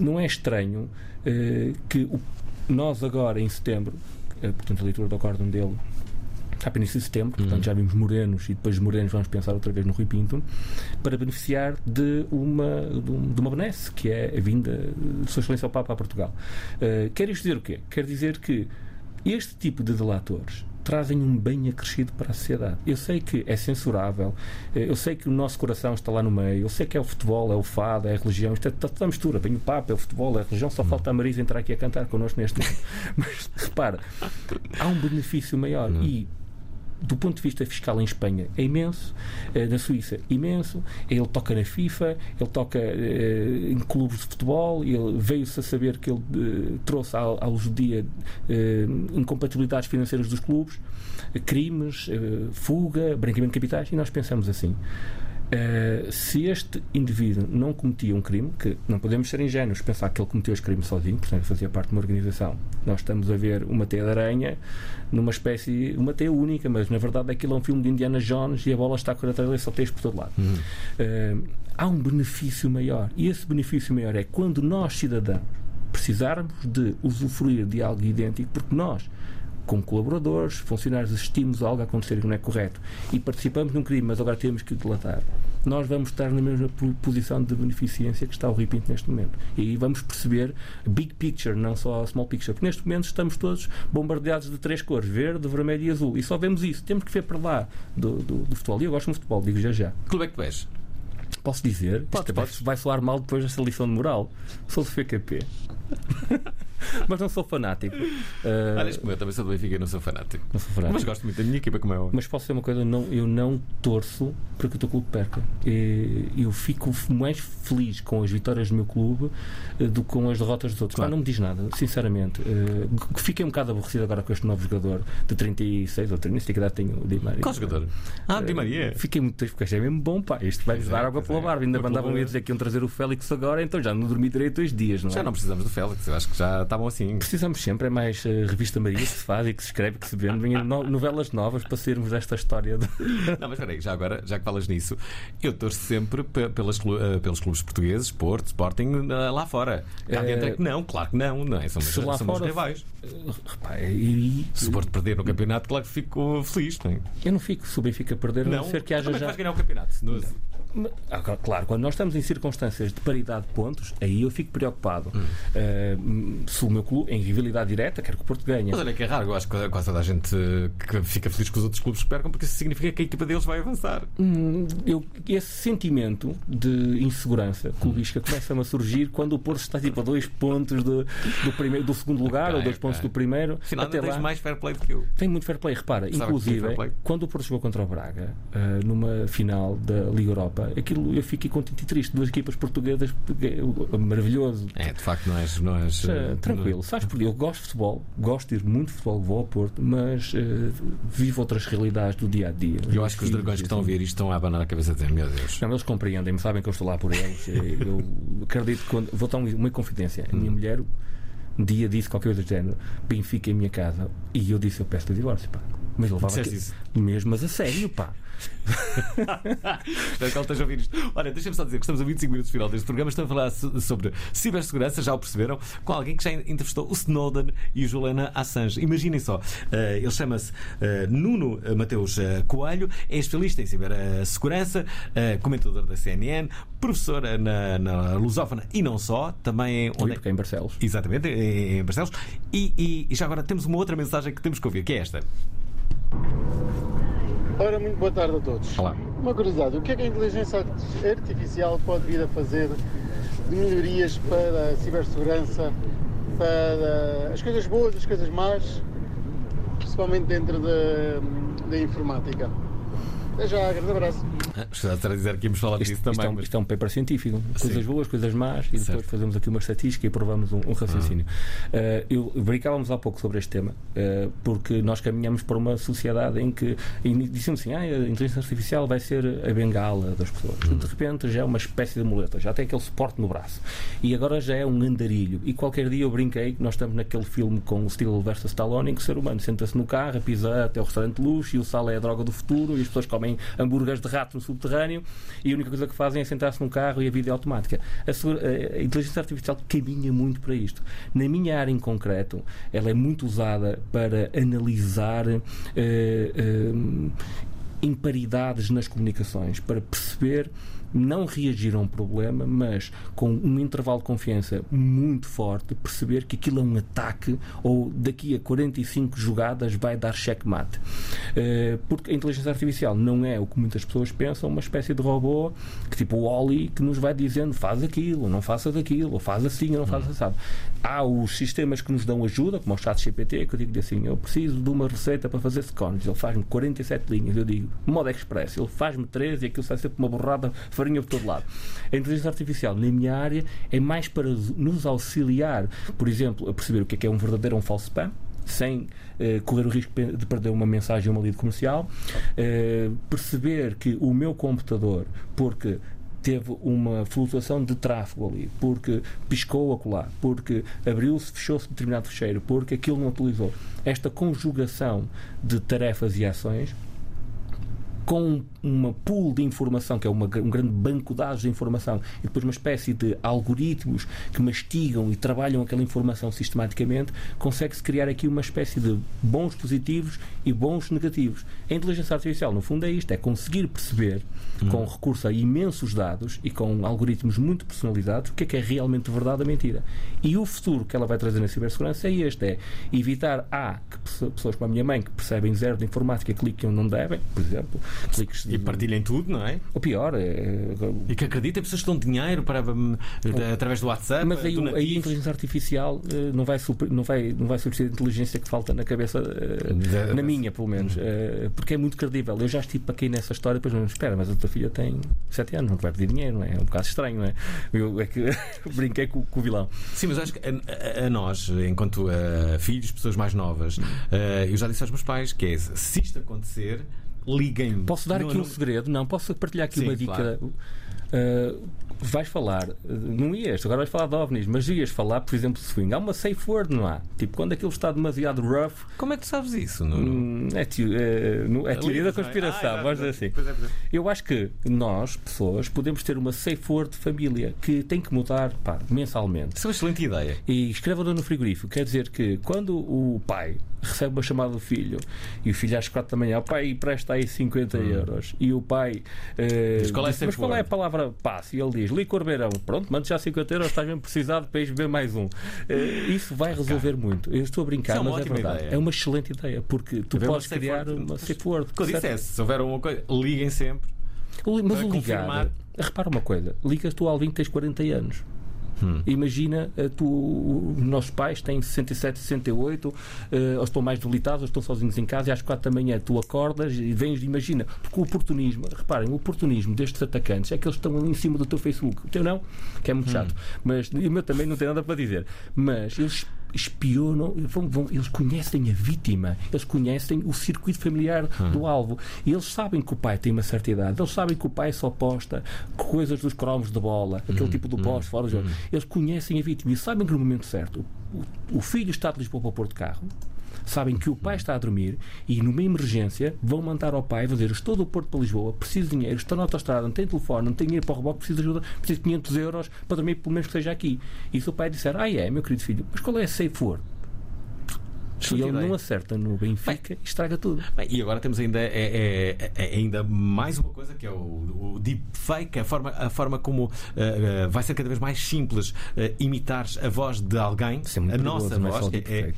não é estranho eh, que o- nós agora em setembro, eh, portanto a leitura do acórdão dele início de setembro, portanto já vimos morenos e depois de morenos vamos pensar outra vez no Rui Pinto, para beneficiar de uma, de um- uma benesse, que é a vinda de Sua Excelência ao Papa a Portugal. Eh, quer isto dizer o quê? Quer dizer que este tipo de delatores trazem um bem acrescido para a sociedade. Eu sei que é censurável, eh, eu sei que o nosso coração está lá no meio, eu sei que é o futebol, é o fado, é a religião, isto é toda a mistura. Vem o Papa, é o futebol, é a religião, só falta a Marisa entrar aqui a cantar connosco neste momento. *laughs* Mas repara, há um benefício maior e do ponto de vista fiscal em Espanha é imenso, eh, na Suíça imenso, ele toca na FIFA, ele toca eh, em clubes de futebol, ele veio-se a saber que ele eh, trouxe ao, ao dia incompatibilidades financeiras dos clubes, crimes, fuga, branqueamento de capitais, e nós pensamos assim. Eh, se este indivíduo não cometia um crime, que não podemos ser ingênuos, pensar que ele cometeu este crime sozinho, portanto fazia parte de uma organização. Nós estamos a ver uma teia de aranha numa espécie, uma teia única, mas na verdade aquilo é um filme de Indiana Jones e a bola está a correr atrás dele e só teias por todo lado. Eh, há um benefício maior e esse benefício maior é quando nós, cidadãos, precisarmos de usufruir de algo idêntico, porque nós como colaboradores, funcionários, assistimos a algo a acontecer que não é correto e participamos num crime, mas agora temos que o delatar. nós vamos estar na mesma po- posição de beneficência que está o Rui Pinto neste momento. E aí vamos perceber big picture, não só small picture. Porque neste momento estamos todos bombardeados de três cores: verde, vermelho e azul. E só vemos isso. Temos que ver para lá do, do, do futebol. E eu gosto muito de futebol, digo já já. Que clube é que tu és? Posso dizer? Isto vai- podes. vai soar mal depois desta lição de moral. Sou do FKP. *laughs* *laughs* Mas não sou fanático. Ah, Olha, eu também sou do Benfica e não sou fanático. não sou fanático. Mas gosto muito da minha equipa, como é óbvio. Mas posso dizer uma coisa, não, eu não torço para que o teu clube perca. Eu fico mais feliz com as vitórias do meu clube eh, do que com as derrotas dos outros. Claro. Não me diz nada, sinceramente. Eh, g- Fiquei um bocado aborrecido agora com este novo jogador de 36 ou 30, nem sei que idade tem o Di Maria. Qual jogador? Ah, Di Maria. Fiquei muito triste porque achei mesmo bom, pá. Isto vai-nos Pois é, dar água pela é. barba. Ainda Uma mandavam pela- a dizer que iam trazer o Félix agora, então já não dormi direito dois dias, não é? Já não precisamos do Félix, eu acho que já estavam assim. Precisamos sempre, é mais eh, revista Maria que se faz e que se escreve, que se vende. No- novelas novas para sairmos desta história. De... Não, mas espera aí, já agora, já que falas nisso, eu torço sempre pe- pelas, eh, pelos clubes portugueses, Porto, Sporting, eh, lá fora. Cá dentro é que não, claro que não, não é? São se lá são fora- rivais. Repá, e, Se o Porto perder no campeonato, claro que fico feliz, não é? eu não fico se o Benfica perder, a Não, não ser que haja como é já. vais ganhar o campeonato? No- Claro, quando nós estamos em circunstâncias de paridade de pontos, aí eu fico preocupado. Eh, se o meu clube, em rivalidade direta, quero que o Porto ganhe. Mas olha que é raro, eu acho que quase toda a gente que fica feliz com os outros clubes que percam, porque isso significa que a equipa deles vai avançar. Hum, eu- esse sentimento de insegurança clubística começa-me a surgir quando o Porto está tipo a dois pontos do, do, primeiro, do segundo lugar Ok, ou dois ok. pontos do primeiro. Afinal, Até tens lá, mais fair play do que eu. Tem muito fair play, repara. Sabe inclusive, play? quando o Porto jogou contra o Braga, ah, numa final da Liga Europa, aquilo eu fiquei contente e triste. Duas equipas portuguesas, porque- maravilhoso. É, de facto, não és. Não és eh, tranquilo, sabes porque eu gosto de futebol, gosto de ir muito de futebol, vou ao Porto, mas ah, vivo outras realidades do dia a dia. Eu acho que os dragões que estão a ouvir isto estão a abanar a cabeça dizer: Meu Deus. Não, eles compreendem-me, sabem que eu estou lá por eles. Eu acredito que quando, vou dar um- uma confidência. A minha mulher um dia disse qualquer coisa do género: Benfica é a minha casa. E eu disse: Eu peço-lhe divórcio, pá. Mas levava aquilo- mesmo, mas a sério, pá. *laughs* Espero que ele esteja a ouvir isto. Olha, deixa-me só dizer que estamos a 25 minutos do final deste programa. Estamos a falar so- sobre cibersegurança, já o perceberam, com alguém que já entrevistou o Snowden e o Juliana Assange. Imaginem só, eh, ele chama-se eh, Nuno Mateus eh, Coelho, é especialista em cibersegurança, comentador da CNN, professor eh, na, na Lusófona e não só, também Onde onde porque é em Barcelos. Exatamente, em em Barcelos. E, e- e já agora temos uma outra mensagem que temos que ouvir, que é esta. Ora, muito boa tarde a todos. Olá. Uma curiosidade, o que é que a inteligência artificial pode vir a fazer de melhorias para a cibersegurança, para as coisas boas, as coisas más, principalmente dentro da, da informática? Até já, grande abraço. Já estar a dizer que íamos falar Isto, disso isto é também. um, mas- isto é um paper científico. Coisas boas, coisas más, e depois Certo. fazemos aqui uma estatística e provamos um, um raciocínio. Uh, eu brincávamos há pouco sobre este tema, uh, porque nós caminhamos para uma sociedade em que dissemos assim: ah, a inteligência artificial vai ser a bengala das pessoas. De repente já é uma espécie de muleta, já tem aquele suporte no braço. E agora já é um andarilho. E qualquer dia eu brinquei que nós estamos naquele filme com o Steel versus Stallone, em que o ser humano senta-se no carro, pisa até o restaurante de luxo e o sal é a droga do futuro e as pessoas comem hambúrgueres de rato no subterrâneo e a única coisa que fazem é sentar-se num carro e a vida é automática. A, a- inteligência artificial caminha muito para isto. Na minha área em concreto, ela é muito usada para analisar eh, eh, imparidades nas comunicações, para perceber não reagir a um problema, mas com um intervalo de confiança muito forte, perceber que aquilo é um ataque ou daqui a 45 jogadas vai dar checkmate. Eh, porque a inteligência artificial não é o que muitas pessoas pensam, uma espécie de robô que tipo o Oli que nos vai dizendo faz aquilo, não faças aquilo, ou faz assim, ou não faz assado. Há os sistemas que nos dão ajuda, como o chat GPT, que eu digo assim, eu preciso de uma receita para fazer scones, ele faz-me 47 linhas, eu digo, modo express, ele faz-me 13 e aquilo sai sempre uma borrada farinha por todo lado. A inteligência artificial, na minha área, é mais para nos auxiliar, por exemplo, a perceber o que é, que é um verdadeiro ou um falso spam, sem eh, correr o risco de perder uma mensagem ou uma lead comercial, eh, perceber que o meu computador, porque teve uma flutuação de tráfego ali, porque piscou a colar, porque abriu-se, fechou-se determinado fecheiro, porque aquilo não utilizou. Esta conjugação de tarefas e ações com uma pool de informação, que é uma, um grande banco de dados de informação, e depois uma espécie de algoritmos que mastigam e trabalham aquela informação sistematicamente, consegue-se criar aqui uma espécie de bons positivos e bons negativos. A inteligência artificial, no fundo, é isto: é conseguir perceber, com recurso a imensos dados e com algoritmos muito personalizados, o que é que é realmente verdade ou mentira. E o futuro que ela vai trazer na cibersegurança é este: é evitar A, que pesso- pessoas como a minha mãe, que percebem zero de informática, cliquem onde não devem, por exemplo, cliques de- E partilhem tudo, não é? o pior é. E que acreditem, pessoas que dão dinheiro para, hum, através do WhatsApp. Mas aí, aí a inteligência artificial eh, não vai, super- não, vai, não vai substituir a inteligência que falta na cabeça, eh, Da- na minha, pelo menos, eh, porque é muito credível. Eu já estive para cair nessa história, depois não espera, mas a tua filha tem 7 anos, não te vai pedir dinheiro, não é? É um bocado estranho, não é? Eu é que *laughs* brinquei com, com o vilão. Sim, mas acho que a, a- a nós, enquanto eh, filhos, pessoas mais novas, eh, eu já disse aos meus pais que é se isto acontecer, liguem-me. Posso dar Não- aqui um não- segredo? Não, posso partilhar aqui Sim, uma dica. claro. Uh, vais falar, uh, não ias, agora vais falar de ovnis, mas ias falar, por exemplo, de swing. Há uma safe word, não há? Tipo, quando aquilo está demasiado rough, Como é que tu sabes isso? Nuno? hum, é, é, no- é teoria da não é? conspiração, Ah, vamos dizer assim. É, é. Eu acho que nós, pessoas, podemos ter uma safe word de família que tem que mudar pá, mensalmente. Isso é uma excelente ideia. E escreva-no no frigorífico. Quer dizer que quando o pai recebe uma chamada do filho e o filho às quatro da manhã, o pai presta aí 50 euros e o pai eh, Mas qual é mas qual é a word?" palavra passe? E ele diz: Licor Beirão, pronto, mande já 50 euros, estás mesmo precisado para ires beber mais um. Eh, isso vai resolver muito. Eu estou a brincar, é uma mas é verdade. ideia. É uma excelente ideia, porque tu uma podes criar word. uma safe word. Quando certo? dissesse, se houver alguma coisa, liguem sempre. Mas o confirmar. ligar, repara uma coisa: ligas tu ao Alvin que tens 40 anos. Hum. Imagina, eh, tu, os nossos pais têm 67, 68, eh, ou estão mais debilitados, ou estão sozinhos em casa, e às 4 da manhã tu acordas e vens, imagina, porque o oportunismo, reparem, o oportunismo destes atacantes é que eles estão ali em cima do teu Facebook. O teu não, que é Hum. muito chato, mas e o meu também não tem nada para dizer. Mas eles espionam, vão- vão- eles conhecem a vítima, eles conhecem o circuito familiar do alvo. E eles sabem que o pai tem uma certa idade, eles sabem que o pai só posta coisas dos cromos de bola, aquele tipo de post fora do jogo. Eles conhecem a vítima e sabem que no momento certo o, o filho está de Lisboa para o Porto de Carro. Sabem que o pai está a dormir e, numa emergência, vão mandar ao pai, dizer: Estou do Porto para Lisboa, preciso de dinheiro, estou na autostrada, não tenho telefone, não tenho dinheiro para o reboque, preciso de ajuda, preciso de 500 euros para dormir, pelo menos que seja aqui. E se o pai disser: Ah, é, meu querido filho, mas qual é a safe word? E Excelente ele não acerta no Benfica e estraga tudo. Bem, e agora temos ainda, é, é- é ainda mais uma coisa que é o, o deepfake, a forma, a forma como eh, eh, vai ser cada vez mais simples eh, imitar a voz de alguém, é a perigoso, nossa é voz. é-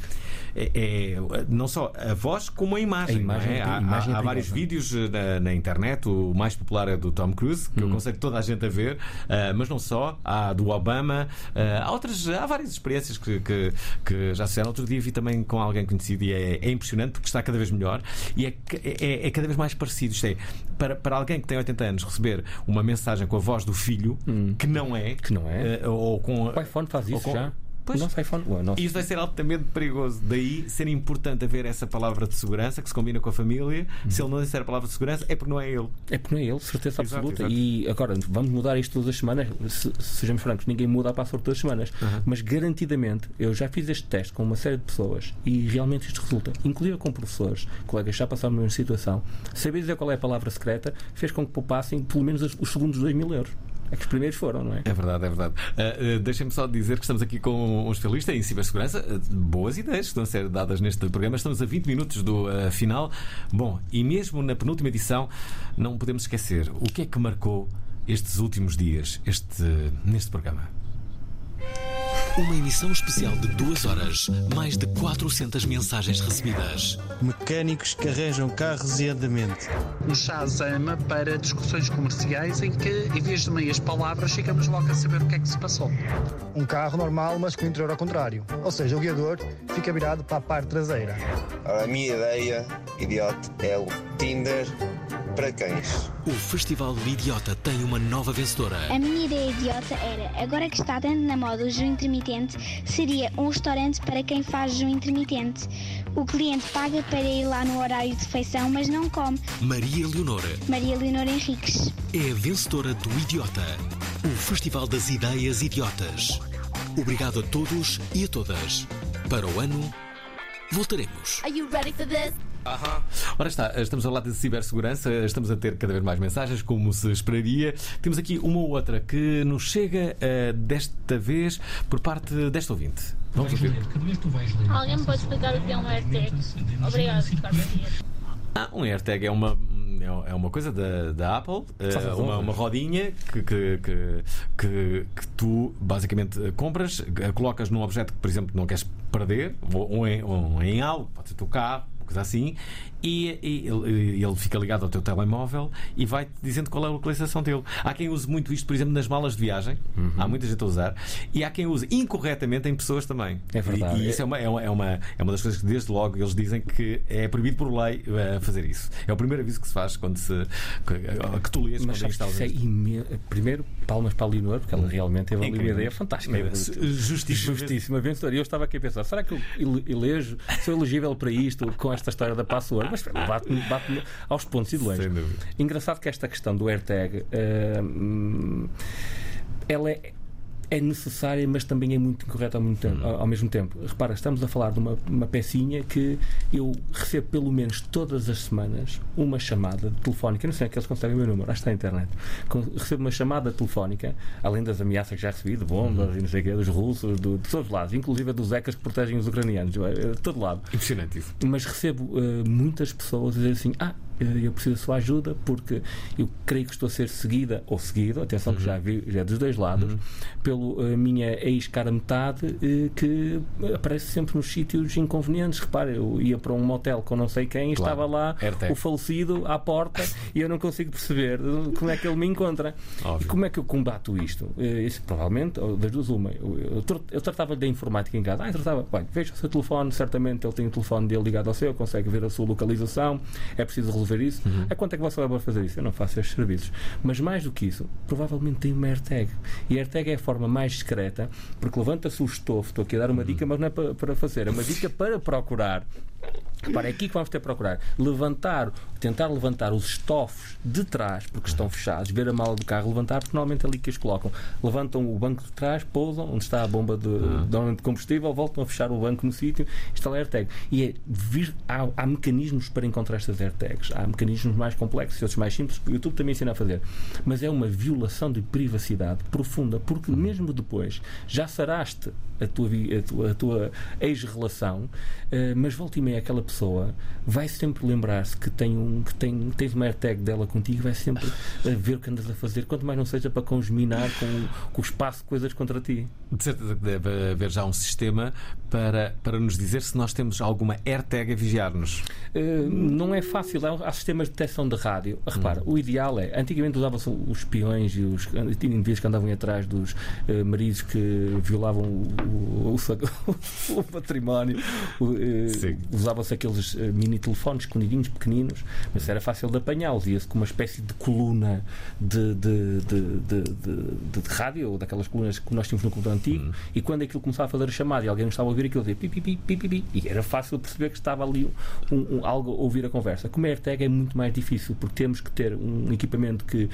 é- é- não só a voz como a imagem. A imagem é? é- há, imagem é há- vários vídeos eh, na, na internet, o mais popular é do Tom Cruise, que eu Hum. aconselho toda a gente a ver, eh, mas não só, há do Obama, eh, há outras, há várias experiências que, que, que já se fizeram. Outro dia vi também com alguém conhecido e é, é impressionante porque está cada vez melhor e é, ca- é, é cada vez mais parecido. Isto é, para, para alguém que tem 80 anos receber uma mensagem com a voz do filho, que não é, Hum. Que não é. eh, ou com O iPhone faz isso com- já. Pois. O nosso iPhone. O nosso. isto vai ser altamente perigoso. Daí ser importante haver essa palavra de segurança que se combina com a família. Se ele não disser a palavra de segurança, é porque não é ele. É porque não é ele, certeza Exato, absoluta. exato. E agora, vamos mudar isto todas as semanas. Se, sejamos francos, ninguém muda a password todas as semanas. Mas garantidamente, eu já fiz este teste com uma série de pessoas e realmente isto resulta. Inclusive com professores, colegas que já passaram a mesma situação. Saber dizer qual é a palavra secreta fez com que poupassem pelo menos os, os segundos 2 mil euros. É que os primeiros foram, não é? É verdade, é verdade. Uh, uh, Deixem-me só dizer que estamos aqui com um especialista em cibersegurança. Uh, boas ideias que estão a ser dadas neste programa. Estamos a 20 minutos do final. Bom, e mesmo na penúltima edição, não podemos esquecer o que é que marcou estes últimos dias este, neste programa. Uma emissão especial de duas horas, mais de 400 mensagens recebidas. Mecânicos que arranjam carros e andamento. um chazama para discussões comerciais em que, em vez de meias palavras, ficamos logo a saber o que é que se passou. Um carro normal, mas com o interior ao contrário. Ou seja, o guiador fica virado para a parte traseira. Ora, a minha ideia, idiota, é o Tinder para cães. O Festival do Idiota tem uma nova vencedora. A minha ideia idiota era, agora que está tanto na moda o jejum intermitente, seria um restaurante para quem faz jejum intermitente. O cliente paga para ir lá no horário de refeição, mas não come. Maria Leonora Maria Leonor Henriques. é a vencedora do Idiota. O Festival das Ideias Idiotas. Obrigado a todos e a todas. Para o ano, voltaremos. Are you ready for this? Ora está, estamos a falar de cibersegurança, estamos a ter cada vez mais mensagens, como se esperaria. Temos aqui uma ou outra que nos chega eh, desta vez por parte desta ouvinte. Vamos ouvir. Alguém me pode explicar o que é um AirTag? Obrigado, Ricardo Dias. Ah, um AirTag é uma é uma coisa da, da Apple, eh, uma, uma rodinha que, que, que, que, tu basicamente eh, compras, colocas num objeto que, por exemplo, não queres perder, ou, em, ou em algo, pode ser o teu carro, coisa assim, e, e ele, ele fica ligado ao teu telemóvel e vai dizendo qual é a localização dele. Há quem use muito isto, por exemplo, nas malas de viagem, Uhum. há muita gente a usar, e há quem use incorretamente em pessoas também. É verdade. E, e isso é uma, é, uma, é, uma, é uma das coisas que, desde logo, eles dizem que é proibido por lei eh, fazer isso. É o primeiro aviso que se faz quando se. que, que tu lês Mas quando sabes que isso é. Primeiro, palmas para a Leonor, porque ela realmente teve ali uma ideia fantástica. Incrível. Justíssima Justíssima vencedora. E eu estava aqui a pensar: será que eu ele- elejo, sou elegível para isto com esta história da password? Mas bate-me bate aos pontos e de longe. Engraçado que esta questão do AirTag hum, ela é. É necessária, mas também é muito incorreta ao, muito tempo- ao- ao mesmo tempo. Repara, estamos a falar de uma, uma pecinha que eu recebo pelo menos todas as semanas uma chamada telefónica. Não sei se eles conseguem o meu número, acho que está na internet. Recebo uma chamada telefónica, além das ameaças que já recebi, de bombas e não sei o quê, dos russos, do- de todos os lados, inclusive dos ecas que protegem os ucranianos, de todo lado. Impressionante isso. Mas recebo eh, muitas pessoas a dizer assim: Ah, eu preciso da sua ajuda porque eu creio que estou a ser seguida ou seguido, atenção que já vi, já é dos dois lados, pelo a minha ex-cara metade eh, que aparece sempre nos sítios inconvenientes. Repare, eu ia para um motel com não sei quem e Claro. estava lá AirTag. o falecido à porta e eu não consigo perceber eh, como é que ele me encontra. Óbvio. E como é que eu combato isto? Eh, Isso, provavelmente, das duas, uma. Eu, eu, eu tratava da informática em casa. Ah, eu tratava, olha, veja o seu telefone, certamente ele tem o telefone dele ligado ao seu, consegue ver a sua localização, é preciso resolver isso. A quanto é que você vai fazer isso? Eu não faço estes serviços. Mas mais do que isso, provavelmente tem uma AirTag. E a AirTag é a forma mais discreta, porque levanta-se o estofo. Estou aqui a dar uma dica, mas não é para, para fazer, é uma dica para procurar. Repara, é aqui que vamos ter que procurar. Levantar, tentar levantar os estofos de trás, porque estão fechados, ver a mala do carro, levantar, porque normalmente é ali que os colocam. Levantam o banco de trás, pousam, onde está a bomba de, normalmente de combustível, voltam a fechar o banco no sítio, instala a AirTag. E é vir, há, há mecanismos para encontrar estas AirTags. Há mecanismos mais complexos e outros mais simples, que o YouTube também ensina a fazer. Mas é uma violação de privacidade profunda, porque mesmo depois já saraste a tua, a tua, a tua ex-relação, eh, mas volta e meia aquela pessoa vai sempre lembrar-se que, tem um, que tem, tens uma AirTag dela contigo e vai sempre eh, ver o que andas a fazer, quanto mais não seja para congeminar com, o- com o espaço de coisas contra ti. De certeza que deve haver já um sistema para, para nos dizer se nós temos alguma AirTag a vigiar-nos. Uh, não é fácil, há, há sistemas de detecção de rádio. Repara, o ideal é. Antigamente usavam-se os espiões e os indivíduos que andavam atrás dos uh, maridos que violavam o, o, o *laughs* o património. Uh, Usavam-se aqueles uh, mini telefones escondidinhos, pequeninos, mas era fácil de apanhá-los. Ia-se com uma espécie de coluna de, de, de, de, rádio, ou daquelas colunas que nós tínhamos no computador antigo, e quando aquilo começava a fazer a chamada e alguém não estava a ouvir aquilo, dizia pi, pi, pi, pi, pi, pi, e era fácil perceber que estava ali um, algo a ouvir a conversa. Como a AirTag é muito mais difícil, porque temos que ter um equipamento que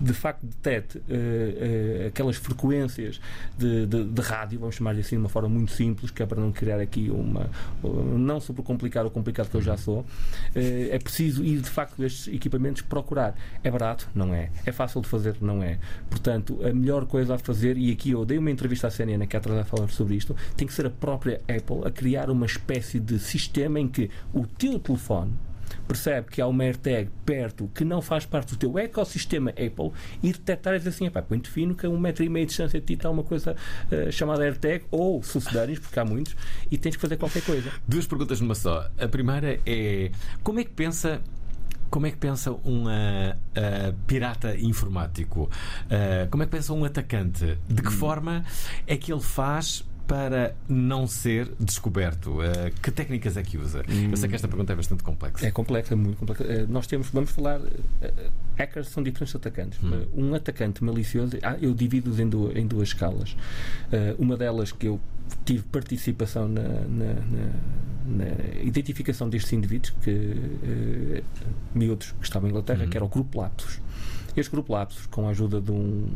de facto detecte eh, eh, aquelas frequências de, de, de rádio, vamos chamar-lhe assim de uma forma muito simples, que é para não criar aqui uma. não sobre complicar complicado que eu já sou. Eh, é preciso ir de facto estes equipamentos procurar. É barato? Não é. É fácil de fazer? Não é. Portanto, a melhor coisa a fazer, e aqui eu dei uma entrevista à CNN que atrás a falar sobre isto, tem que ser a própria Apple a criar uma espécie de sistema em que o teu telefone percebe que há uma AirTag perto que não faz parte do teu ecossistema Apple e detectar e dizer assim, "Epá, põe-te fino que a um metro e meio de distância de ti está uma coisa eh, chamada AirTag ou sucedâneos, porque há muitos, e tens que fazer qualquer coisa. Duas perguntas numa só. A primeira é como é que pensa. Como é que pensa um ah, ah, pirata informático? Ah, como é que pensa um atacante? De que forma é que ele faz para não ser descoberto? Ah, que técnicas é que usa? Eu sei que esta pergunta é bastante complexa. É complexa, muito complexa. Eh, Nós temos, vamos falar, eh, hackers são diferentes atacantes. Eh, Um atacante malicioso, ah, eu divido-os em, du- em duas escalas. Uma delas que eu tive participação na, na- na- na identificação destes indivíduos, que miúdos que estavam em Inglaterra, que era o Grupo Lapsus. Este grupo Lapsus, com a ajuda de um,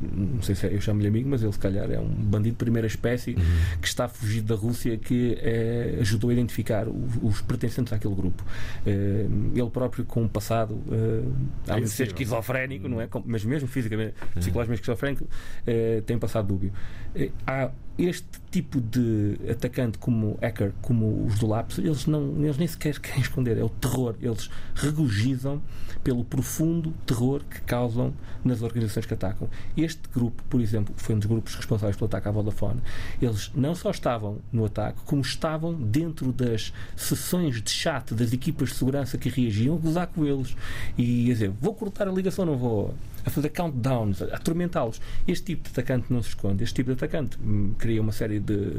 não sei se é, eu chamo-lhe amigo, mas ele se calhar é um bandido de primeira espécie Uhum. que está fugido da Rússia que eh, ajudou a identificar o- os pertencentes àquele grupo. Eh, ele próprio com um passado, eh, além de ser esquizofrénico, não é? Com- Mas mesmo fisicamente, psicologicamente esquizofrénico, eh, tem passado dúbio. Eh, há este tipo de atacante como hacker, como os do Lapsus, eles, não, eles nem sequer *laughs* querem esconder, é o terror. Eles regozijam pelo profundo terror que causam nas organizações que atacam. Este grupo, por exemplo, foi um dos grupos responsáveis pelo ataque à Vodafone, eles não só estavam no ataque, como estavam dentro das sessões de chat das equipas de segurança que reagiam a gozar com eles e a dizer, vou cortar a ligação, não vou a fazer countdowns, a atormentá-los. Este tipo de atacante não se esconde. Este tipo de atacante hum, cria uma série de.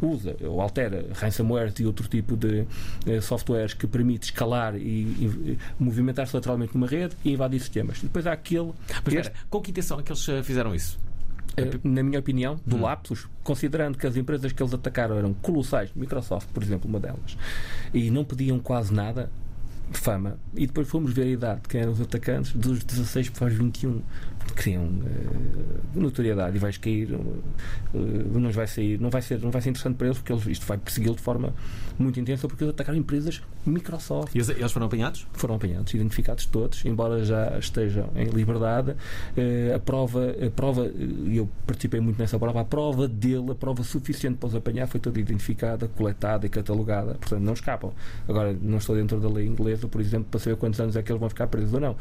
usa ou altera ransomware e outro tipo de eh, softwares que permite escalar e, e, movimentar-se lateralmente numa rede e invadir sistemas. E depois há aquele. Mas este- espera, com que intenção é que eles eh, fizeram isso? eh, na minha opinião, do Hum. Lapsus, considerando que as empresas que eles atacaram eram colossais, Microsoft, por exemplo, uma delas, e não pediam quase nada, fama, e depois fomos ver a idade de quem eram os atacantes, dos 16 para os 21, criam eh, notoriedade e vais cair, eh, não vai sair, não vai ser, não vai ser interessante para eles porque eles, isto vai persegui-los de forma muito intensa porque eles atacaram empresas Microsoft. E eles, foram apanhados? Foram apanhados, identificados todos, embora já estejam em liberdade. Eh, a prova, a prova, e eu participei muito nessa prova, a prova dele, a prova suficiente para os apanhar, foi toda identificada, coletada e catalogada, portanto não escapam. Agora, não estou dentro da lei inglesa, por exemplo, para saber quantos anos é que eles vão ficar presos ou não.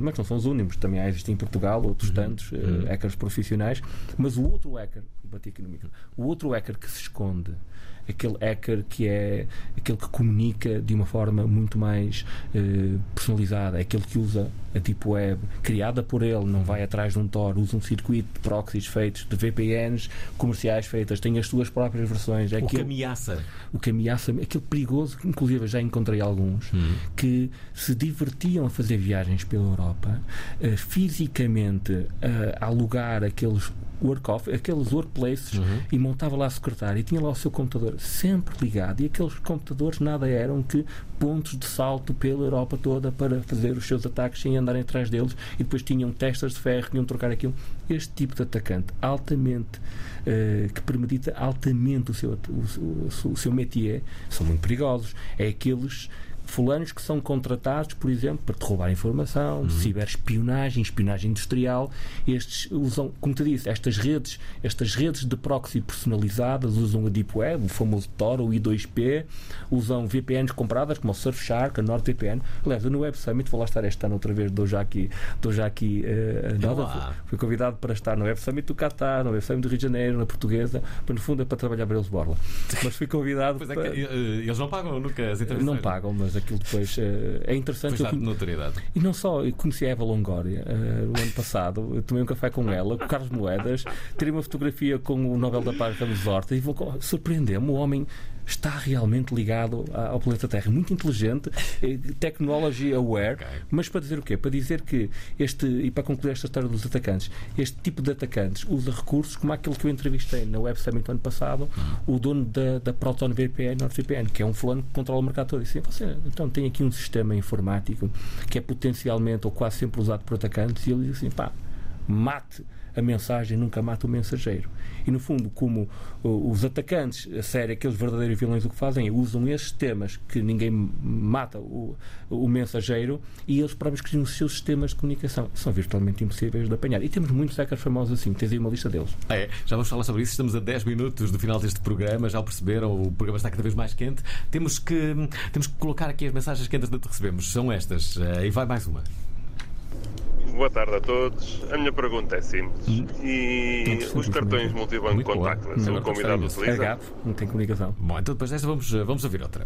Mas não são os únicos, também há, existem em Portugal outros tantos eh, hackers profissionais, mas o outro hacker, bati aqui no micro, o outro hacker que se esconde aquele hacker que é aquele que comunica de uma forma muito mais eh, personalizada, é aquele que usa a Deep Web criada por ele, não vai atrás de um Tor, usa um circuito de proxies feitos de VPNs comerciais feitas, tem as suas próprias versões. É O que aquele, ameaça. o que ameaça, aquele perigoso, que inclusive já encontrei alguns, que se divertiam a fazer viagens pela Europa, eh, fisicamente a alugar aqueles work off, aqueles workplaces e montava lá a secretária e tinha lá o seu computador sempre ligado e aqueles computadores nada eram que pontos de salto pela Europa toda para fazer os seus ataques sem andarem atrás deles e depois tinham testas de ferro, tinham de trocar aquilo. Este tipo de atacante altamente eh, que premedita altamente o seu, o, o- o seu métier são muito perigosos. É aqueles fulanos que são contratados, por exemplo, para te roubar informação, Uhum. ciberespionagem, espionagem industrial. Estes usam, como te disse, estas redes, estas redes de proxy personalizadas usam a Deep Web, o famoso Tor, o I2P, usam VPNs compradas como o Surfshark, a NordVPN. Aliás, eu no Web Summit, vou lá estar este ano outra vez, dou já aqui, dou já aqui eh, lá. Fui convidado para estar no Web Summit do Qatar, no Web Summit do Rio de Janeiro, na Portuguesa, para no fundo é para trabalhar para eles borla. Mas fui convidado Pois é para... que, eh, eles não pagam nunca as entrevistas. Não pagam, mas aquilo depois eh, é interessante. Pois Eu notoriedade. E não só, eu conheci a Eva Longoria eh, no ano passado, eu tomei um café com ela, com o Carlos Moedas, tirei uma fotografia com o Nobel da Paz Ramos Horta e surpreendeu-me, o homem está realmente ligado ao planeta Terra, muito inteligente, eh, technology aware, mas para dizer o quê? Para dizer que este, e para concluir esta história dos atacantes, este tipo de atacantes usa recursos como aquele que eu entrevistei na Web Summit no ano passado, o dono da, da Proton VPN, NordVPN, que é um fulano que controla o mercado todo. E disse, você então tem aqui um sistema informático que é potencialmente ou quase sempre usado por atacantes, e ele diz assim, pá, mate a mensagem, nunca mata o mensageiro. E no fundo, como uh, os atacantes, a sério, aqueles verdadeiros vilões, o que fazem é usam esses temas que ninguém mata o, o mensageiro e eles próprios criam os seus sistemas de comunicação. São virtualmente impossíveis de apanhar. E temos muitos hackers famosos assim, tens aí uma lista deles. É, já vamos falar sobre isso. Estamos a 10 minutos do final deste programa. Já o perceberam, o programa está cada vez mais quente. Temos que, temos que colocar aqui as mensagens que entretanto recebemos. São estas. Eh, E vai mais uma. Boa tarde a todos. A minha pergunta é simples. E os cartões multibanco Muito boa. contactless, Não, o convidado utiliza? É não tem comunicação. Bom, então depois desta vamos, vamos ouvir outra.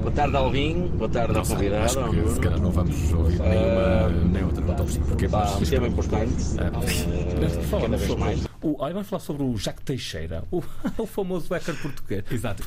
Boa tarde, Alvin. Boa tarde ao convidado. acho que se calhar não vamos ouvir nenhuma, nem outra. Não estou a perceber porquê. Pá, mas- um tema importante. Deve eh, falar cada vez sobre mais. o, olha, vamos falar sobre o Jacques Teixeira, o, *laughs* o famoso hacker português. Exato.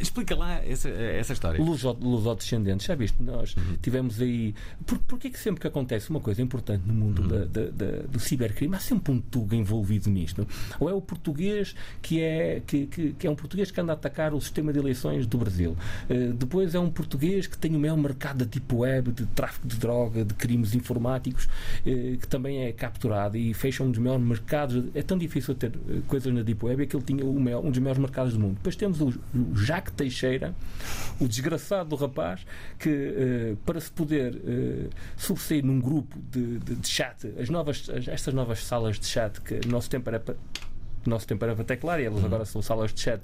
Explica lá essa, essa história. Luso- Lusodescendentes, já viste? Nós tivemos aí. Por, porquê que sempre que acontece uma coisa importante no mundo da- da- da- do cibercrime, há sempre um tuga envolvido nisto? Ou é o português que é, que, que- que é um português que anda a atacar o sistema de eleições do Brasil. Eh, depois é um português que tem o maior mercado da tipo web, de tráfico de droga, de crimes informáticos, eh, que também é capturado e fecha um dos maiores mercados. É tão difícil ter eh, coisas na Deep Web é que ele tinha o maior- um dos maiores mercados do mundo. Depois temos o, o Jacques Teixeira, o desgraçado do rapaz, que eh, para se poder eh, sobressair num grupo de, de- de chat, as novas, as- estas novas salas de chat que no nosso tempo era para no nosso tempo era para teclar e elas agora são salas de chat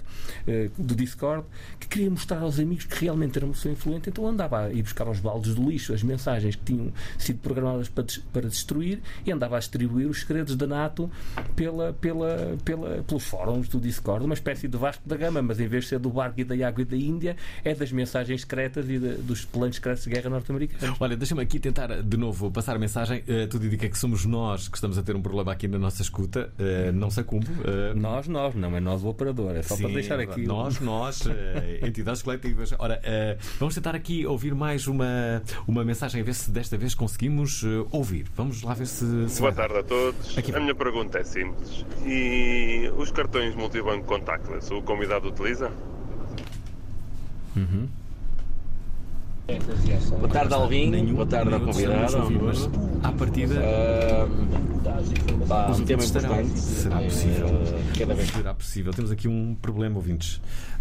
eh, do Discord que queria mostrar aos amigos que realmente era uma pessoa influente então andava a ir buscar aos baldes do lixo as mensagens que tinham sido programadas para, des- para destruir e andava a distribuir os segredos da NATO pela, pela, pela, pelos fóruns do Discord uma espécie de Vasco da Gama mas em vez de ser do barco e da água e da Índia é das mensagens secretas e de- dos planos secretos de guerra norte-americanos Olha, deixa-me aqui tentar de novo passar a mensagem. Uh, tudo indica que somos nós que estamos a ter um problema aqui na nossa escuta. Uh, não sei como. Uh, nós, nós, não é nós o operador é só Sim, para deixar é aqui. Nós, nós, eh, entidades coletivas. Ora, eh, vamos tentar aqui ouvir mais uma, uma mensagem, a ver se desta vez conseguimos eh, ouvir. Vamos lá ver se. se Boa tarde a todos. A minha pergunta é simples. E os cartões multibanco contactless, o convidado utiliza? Uhum. Boa tarde, Alvin. Boa tarde ao nenhum convidado. estamos a mas à partida. Pá, Os um tema importante. Será possível? Eh, cada vez Será possível? Temos aqui um problema, ouvintes.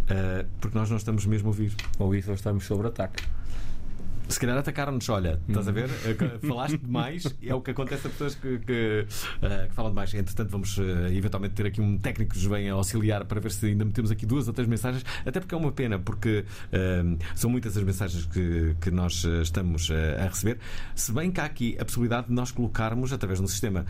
Eh, porque nós não estamos mesmo a ouvir. Ou isso, ou estamos sob ataque. Se calhar atacaram-nos, olha, estás a ver? Eh, que Falaste demais, é o que acontece a pessoas que, que, eh, que falam demais. Entretanto, vamos eh, eventualmente ter aqui um técnico que nos venha auxiliar para ver se ainda metemos aqui duas ou três mensagens, até porque é uma pena, porque eh, são muitas as mensagens que, que nós estamos a receber. Se bem que há aqui a possibilidade de nós colocarmos, através de um sistema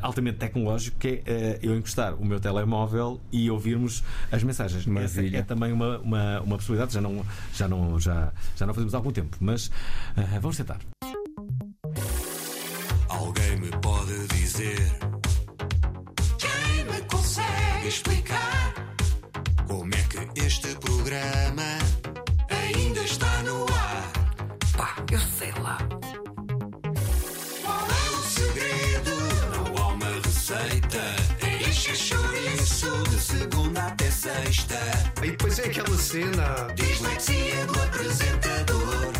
altamente tecnológico, que é eu encostar o meu telemóvel e ouvirmos as mensagens. Essa é também uma, uma, uma possibilidade, já não, já, não, já, já não fazemos há algum tempo, mas eh, vamos tentar. Alguém me pode dizer Quem me consegue explicar Como é que este programa Ainda está no ar Pá, eu sei lá Qual é o segredo? Não há uma receita É isca chouriço De segunda até sexta E depois é aquela cena. Dislexia do apresentador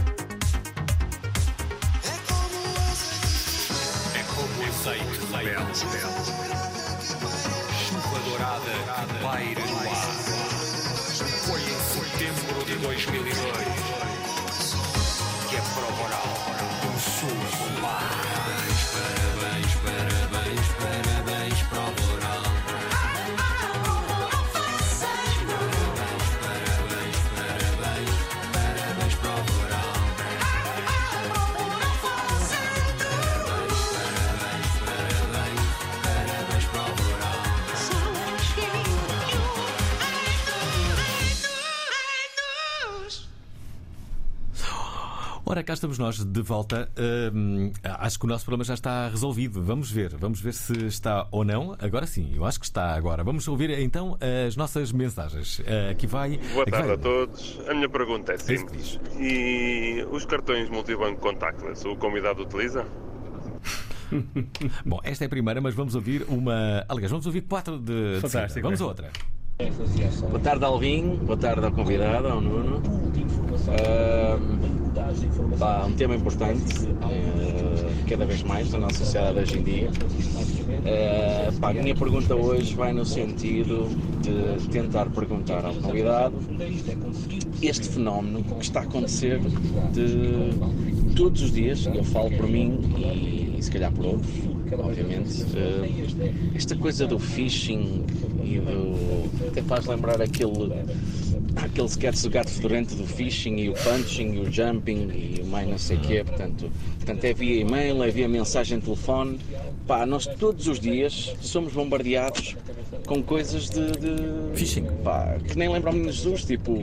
azeite de belo. Chuva dourada que paira no ar. Foi em setembro de 2002 que é prova-oral do Ora, cá estamos nós de volta. Hum, acho que o nosso problema já está resolvido. Vamos ver, vamos ver se está ou não. Agora sim, eu acho que está agora. Vamos ouvir então as nossas mensagens. Uh, aqui vai. Boa aqui tarde vai. a todos. A minha pergunta é simples. E os cartões multibanco contactless, o convidado utiliza? *laughs* Bom, esta é a primeira, mas vamos ouvir uma. Aliás, vamos ouvir quatro de. de Fantástico, seguida. Vamos é. a outra. Boa tarde, Alvin. Boa tarde ao convidado, ao Nuno. Ahm, pá, um tema importante, eh, cada vez mais na nossa sociedade hoje em dia. Eh, pá, a minha pergunta hoje vai no sentido de tentar perguntar ao convidado este fenómeno que está a acontecer de todos os dias, eu falo por mim e, se calhar por outros, obviamente, esta coisa do phishing e do. até faz lembrar aquele. aquele sketch do gato fedorento do phishing e o punching e o jumping e o mais não sei o quê, portanto, portanto é via e-mail, é via mensagem de telefone. Pá, nós todos os dias somos bombardeados com coisas de. de phishing. Pá, que nem lembram menino Jesus, tipo.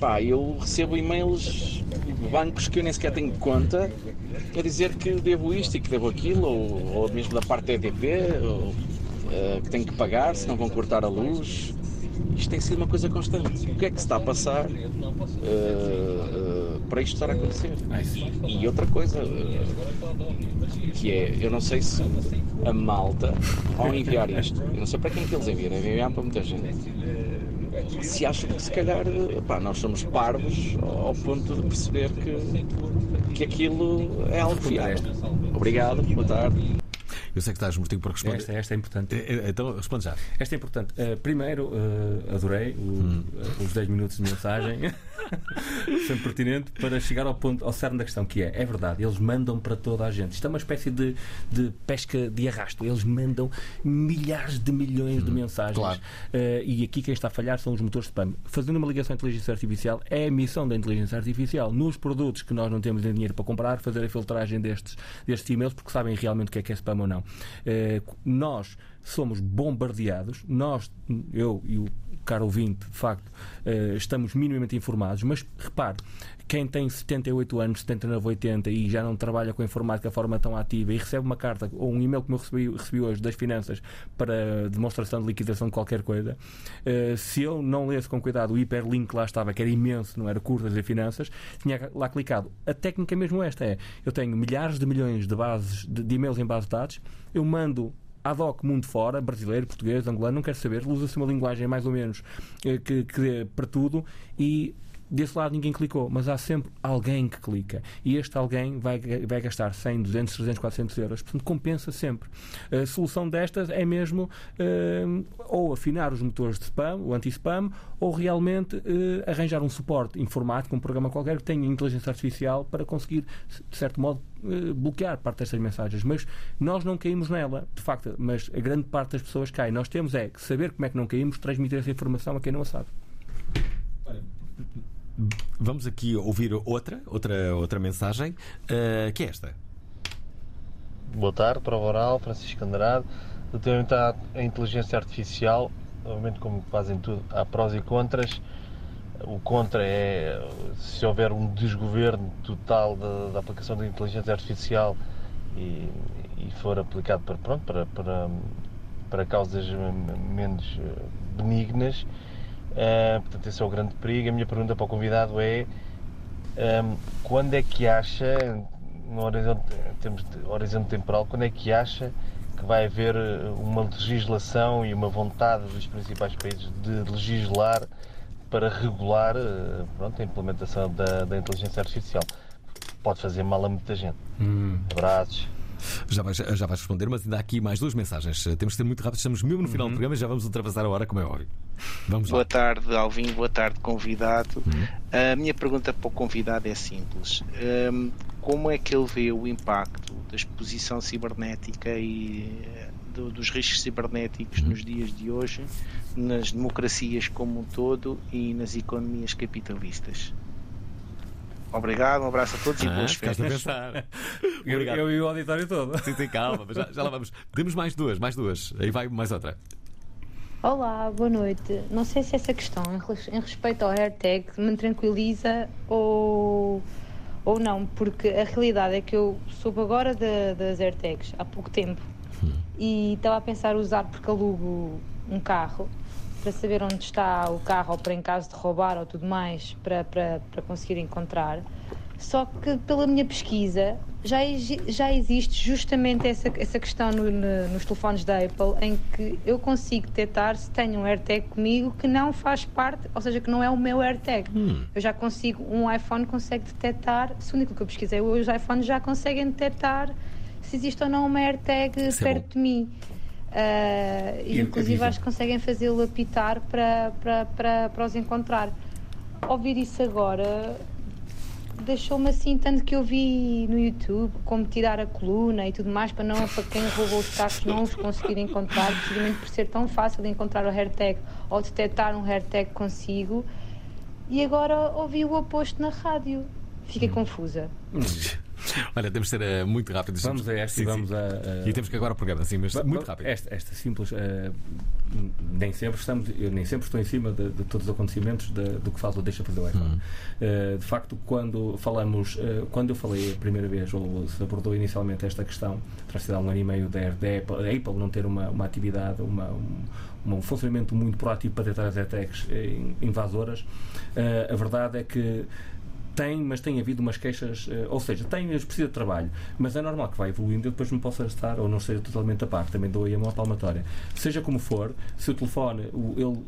Pá, eu recebo e-mails de bancos que eu nem sequer tenho conta a dizer que devo isto e que devo aquilo, ou, ou mesmo da parte da EDP, ou, eh, que tenho que pagar, se não vão cortar a luz. isto tem sido uma coisa constante. O que é que se está a passar eh, eh, para isto estar a acontecer? E outra coisa, que é, eu não sei se a malta, ao enviar isto, eu não sei para quem é que eles enviam, devem enviar para muita gente. Se acham que se calhar pá, nós somos parvos ao ponto de perceber que, que aquilo é algo fiável. Obrigado, boa tarde. Eu sei que estás mortinho para responder. Esta, esta é importante. Então responde já. Esta é importante. Uh, primeiro, uh, adorei o- uh, os 10 minutos de mensagem. *laughs* Sempre pertinente para chegar ao ponto, ao cerne da questão, que é, é verdade, eles mandam para toda a gente. Isto é uma espécie de, de pesca de arrasto. Eles mandam milhares de milhões de mensagens. claro. E aqui quem está a falhar são os motores de spam. Fazendo uma ligação à inteligência artificial, é a missão da inteligência artificial nos produtos que nós não temos dinheiro para comprar, fazer a filtragem destes, destes e-mails, porque sabem realmente o que é que é spam ou não. Uh, nós somos bombardeados, nós, eu e o caro ouvinte, de facto, uh, estamos minimamente informados, mas repare, quem tem 78 anos, 79, 80 e já não trabalha com a informática de forma tão ativa e recebe uma carta ou um e-mail como eu recebi, recebi hoje das finanças para demonstração de liquidação de qualquer coisa, uh, se eu não lesse com cuidado o hiperlink que lá estava, que era imenso, não era curtas de finanças, tinha lá clicado. A técnica mesmo esta é, eu tenho milhares de milhões de bases de, de e-mails em base de dados, eu mando ad hoc mundo fora, brasileiro, português, angolano, não quero saber, usa-se uma linguagem mais ou menos eh, que, que para tudo e desse lado ninguém clicou, mas há sempre alguém que clica e este alguém vai, vai gastar 100, 200, 300, 400 euros, portanto compensa sempre. A solução destas é mesmo eh, ou afinar os motores de spam, o anti-spam, ou realmente eh, arranjar um suporte informático, um programa qualquer que tenha inteligência artificial para conseguir, de certo modo, eh, bloquear parte destas mensagens. Mas nós não caímos nela, de facto, mas a grande parte das pessoas cai. Nós temos é que saber como é que não caímos, transmitir essa informação a quem não a sabe. Vamos aqui ouvir outra, outra, outra mensagem, eh, que é esta. Boa tarde, prova oral, Francisco Andrade. Relativamente à inteligência artificial, obviamente, como fazem tudo, há prós e contras. O contra é se houver um desgoverno total da, da aplicação da inteligência artificial e, e for aplicado para, pronto, para, para, para causas menos eh, benignas. Eh, portanto, esse é o grande perigo. A minha pergunta para o convidado é Ahm, quando é que acha, no horizonte, em termos de horizonte temporal, quando é que acha que vai haver eh, uma legislação e uma vontade dos principais países de legislar para regular eh, pronto, a implementação da, da inteligência artificial? Pode fazer mal a muita gente. Abraços. Já vais, já vais responder, mas ainda há aqui mais duas mensagens. Temos de ser muito rápidos, estamos mesmo no final do programa e já vamos ultrapassar a hora, como é óbvio. Vamos lá. Boa tarde, Alvin. Boa tarde, convidado. A minha pergunta para o convidado é simples. Hum, como é que ele vê o impacto da exposição cibernética e eh, do- dos riscos cibernéticos nos dias de hoje nas democracias como um todo e nas economias capitalistas? Obrigado, um abraço a todos e Ah, boas ficaste a férias. pensar. *laughs* Eu, eu e o auditório todo. Sim, sim, calma, mas já, já lá vamos. Temos mais duas, mais duas. Aí vai mais outra. Olá, boa noite. Não sei se essa questão em res- em respeito ao AirTag me tranquiliza ou, ou não, porque a realidade é que eu soube agora da- das AirTags há pouco tempo e estava a pensar usar porque alugo um carro para saber onde está o carro ou para em caso de roubar ou tudo mais para, para, para conseguir encontrar. Só que pela minha pesquisa já, já existe justamente essa, essa questão no- no- nos telefones da Apple em que eu consigo detectar se tenho um AirTag comigo que não faz parte, ou seja, que não é o meu AirTag. Eu já consigo, um iPhone consegue detectar, segundo aquilo que eu pesquisei, os iPhones já conseguem detectar se existe ou não uma AirTag Isso é perto de mim. Ah, e E inclusive acho que conseguem fazê-lo apitar para, para, para, para os encontrar. Ouvir isso agora deixou-me assim, tanto que eu vi no YouTube como tirar a coluna e tudo mais para não para quem roubou os carros não os conseguir encontrar, precisamente por ser tão fácil de encontrar o AirTag ou detectar um AirTag consigo. E agora ouvi o oposto na rádio. Fiquei confusa. *laughs* Olha, temos de ser eh, muito rápidos. Vamos a esta e Sim, vamos sim. a, a- E temos que agora o programa, assim, mas muito rápido. Esta, esta simples, eh, nem sempre estamos, eu nem sempre estou em cima de, de todos os acontecimentos de- do que faz ou deixa fazer o iPhone. Uhum. Eh, de facto, quando falamos, quando eu falei a primeira vez, ou se abordou inicialmente esta questão, terá sido há um ano e meio da, da Apple, a Apple não ter uma, uma atividade, uma, um, um funcionamento muito proativo para detectar as attacks invasoras, a verdade é que tem, mas tem havido umas queixas, eh, ou seja, tem, mas precisa de trabalho, mas é normal que vai evoluindo e depois me possa estar ou não seja totalmente a par, também dou aí a mão à palmatória. Seja como for, se o telefone, o, ele,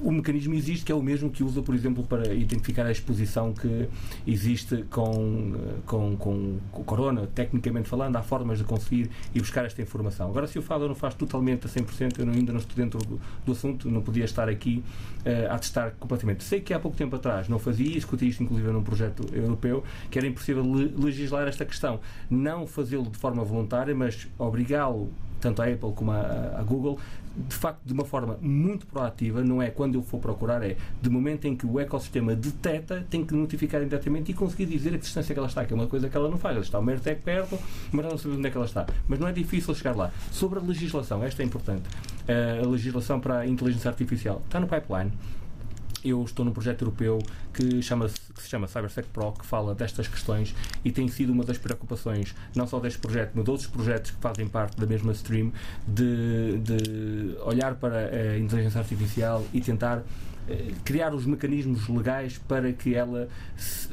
o mecanismo existe que é o mesmo que usa, por exemplo, para identificar a exposição que existe com, eh, com, com, com corona, tecnicamente falando, há formas de conseguir ir buscar esta informação. Agora, se o faz ou não faz totalmente a 100%, eu ainda não estou dentro do, do assunto, não podia estar aqui eh, a testar completamente. Sei que há pouco tempo atrás não fazia, e discuti isto inclusive num projeto europeu, que era impossível le- legislar esta questão. Não fazê-lo de forma voluntária, mas obrigá-lo, tanto a Apple como a, a Google, de facto de uma forma muito proativa, não é quando eu for procurar, é de momento em que o ecossistema detecta, tem que notificar imediatamente e conseguir dizer a distância que ela está, que é uma coisa que ela não faz. Ela está uma AirTag perto, mas ela não sabe onde é que ela está. Mas não é difícil chegar lá. Sobre a legislação, esta é importante. Eh, a legislação para a inteligência artificial está no pipeline eu estou num projeto europeu que, chama que se chama CyberSec Pro, que fala destas questões e tem sido uma das preocupações, não só deste projeto, mas de outros projetos que fazem parte da mesma stream, de, de olhar para a inteligência artificial e tentar criar os mecanismos legais para que ela, se-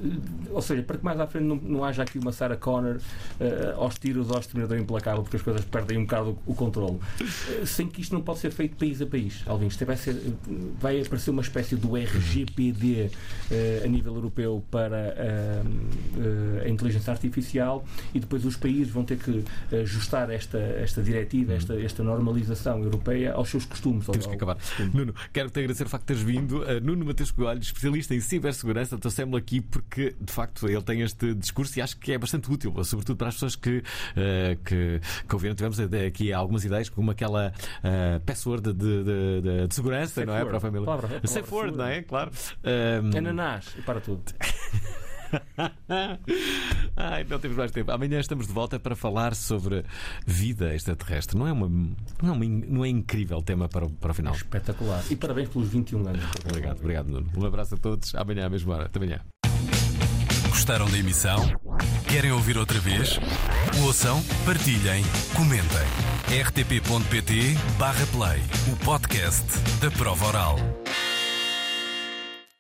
ou seja, para que mais à frente não, não haja aqui uma Sarah Connor eh, aos tiros ao exterminador implacável, porque as coisas perdem um bocado o, o controle. Eh, sem que isto não pode ser feito país a país, Alvin. Isto vai, ser, eh, vai aparecer uma espécie do RGPD eh, a nível europeu para eh, eh, a inteligência artificial e depois os países vão ter que ajustar esta, esta diretiva, esta, esta normalização europeia aos seus costumes. Temos que acabar. Nuno, quero-te agradecer o facto de teres vindo. Uh, Nuno Mateus Coelho, especialista em cibersegurança, trouxemos-lo aqui porque, de facto, ele tem este discurso e acho que é bastante útil, sobretudo para as pessoas que, uh, que, que ouviram. Tivemos aqui algumas ideias, como aquela uh, password de, de, de, de segurança, Safe não é? word. Para a família. Palavra- palavra Safe word, não é? Claro. Um, Ananás, e para tudo. *laughs* *laughs* Ai, não temos mais tempo. Amanhã estamos de volta para falar sobre vida extraterrestre. Não é, uma, não é, uma, não é incrível tema para o, para o final? Espetacular. E parabéns pelos 21 anos. Obrigado, obrigado, Nuno. Um abraço a todos. Amanhã à mesma hora. Até amanhã. Gostaram da emissão? Querem ouvir outra vez? Ouçam, partilhem, comentem. rtp.pt/play o podcast da prova oral.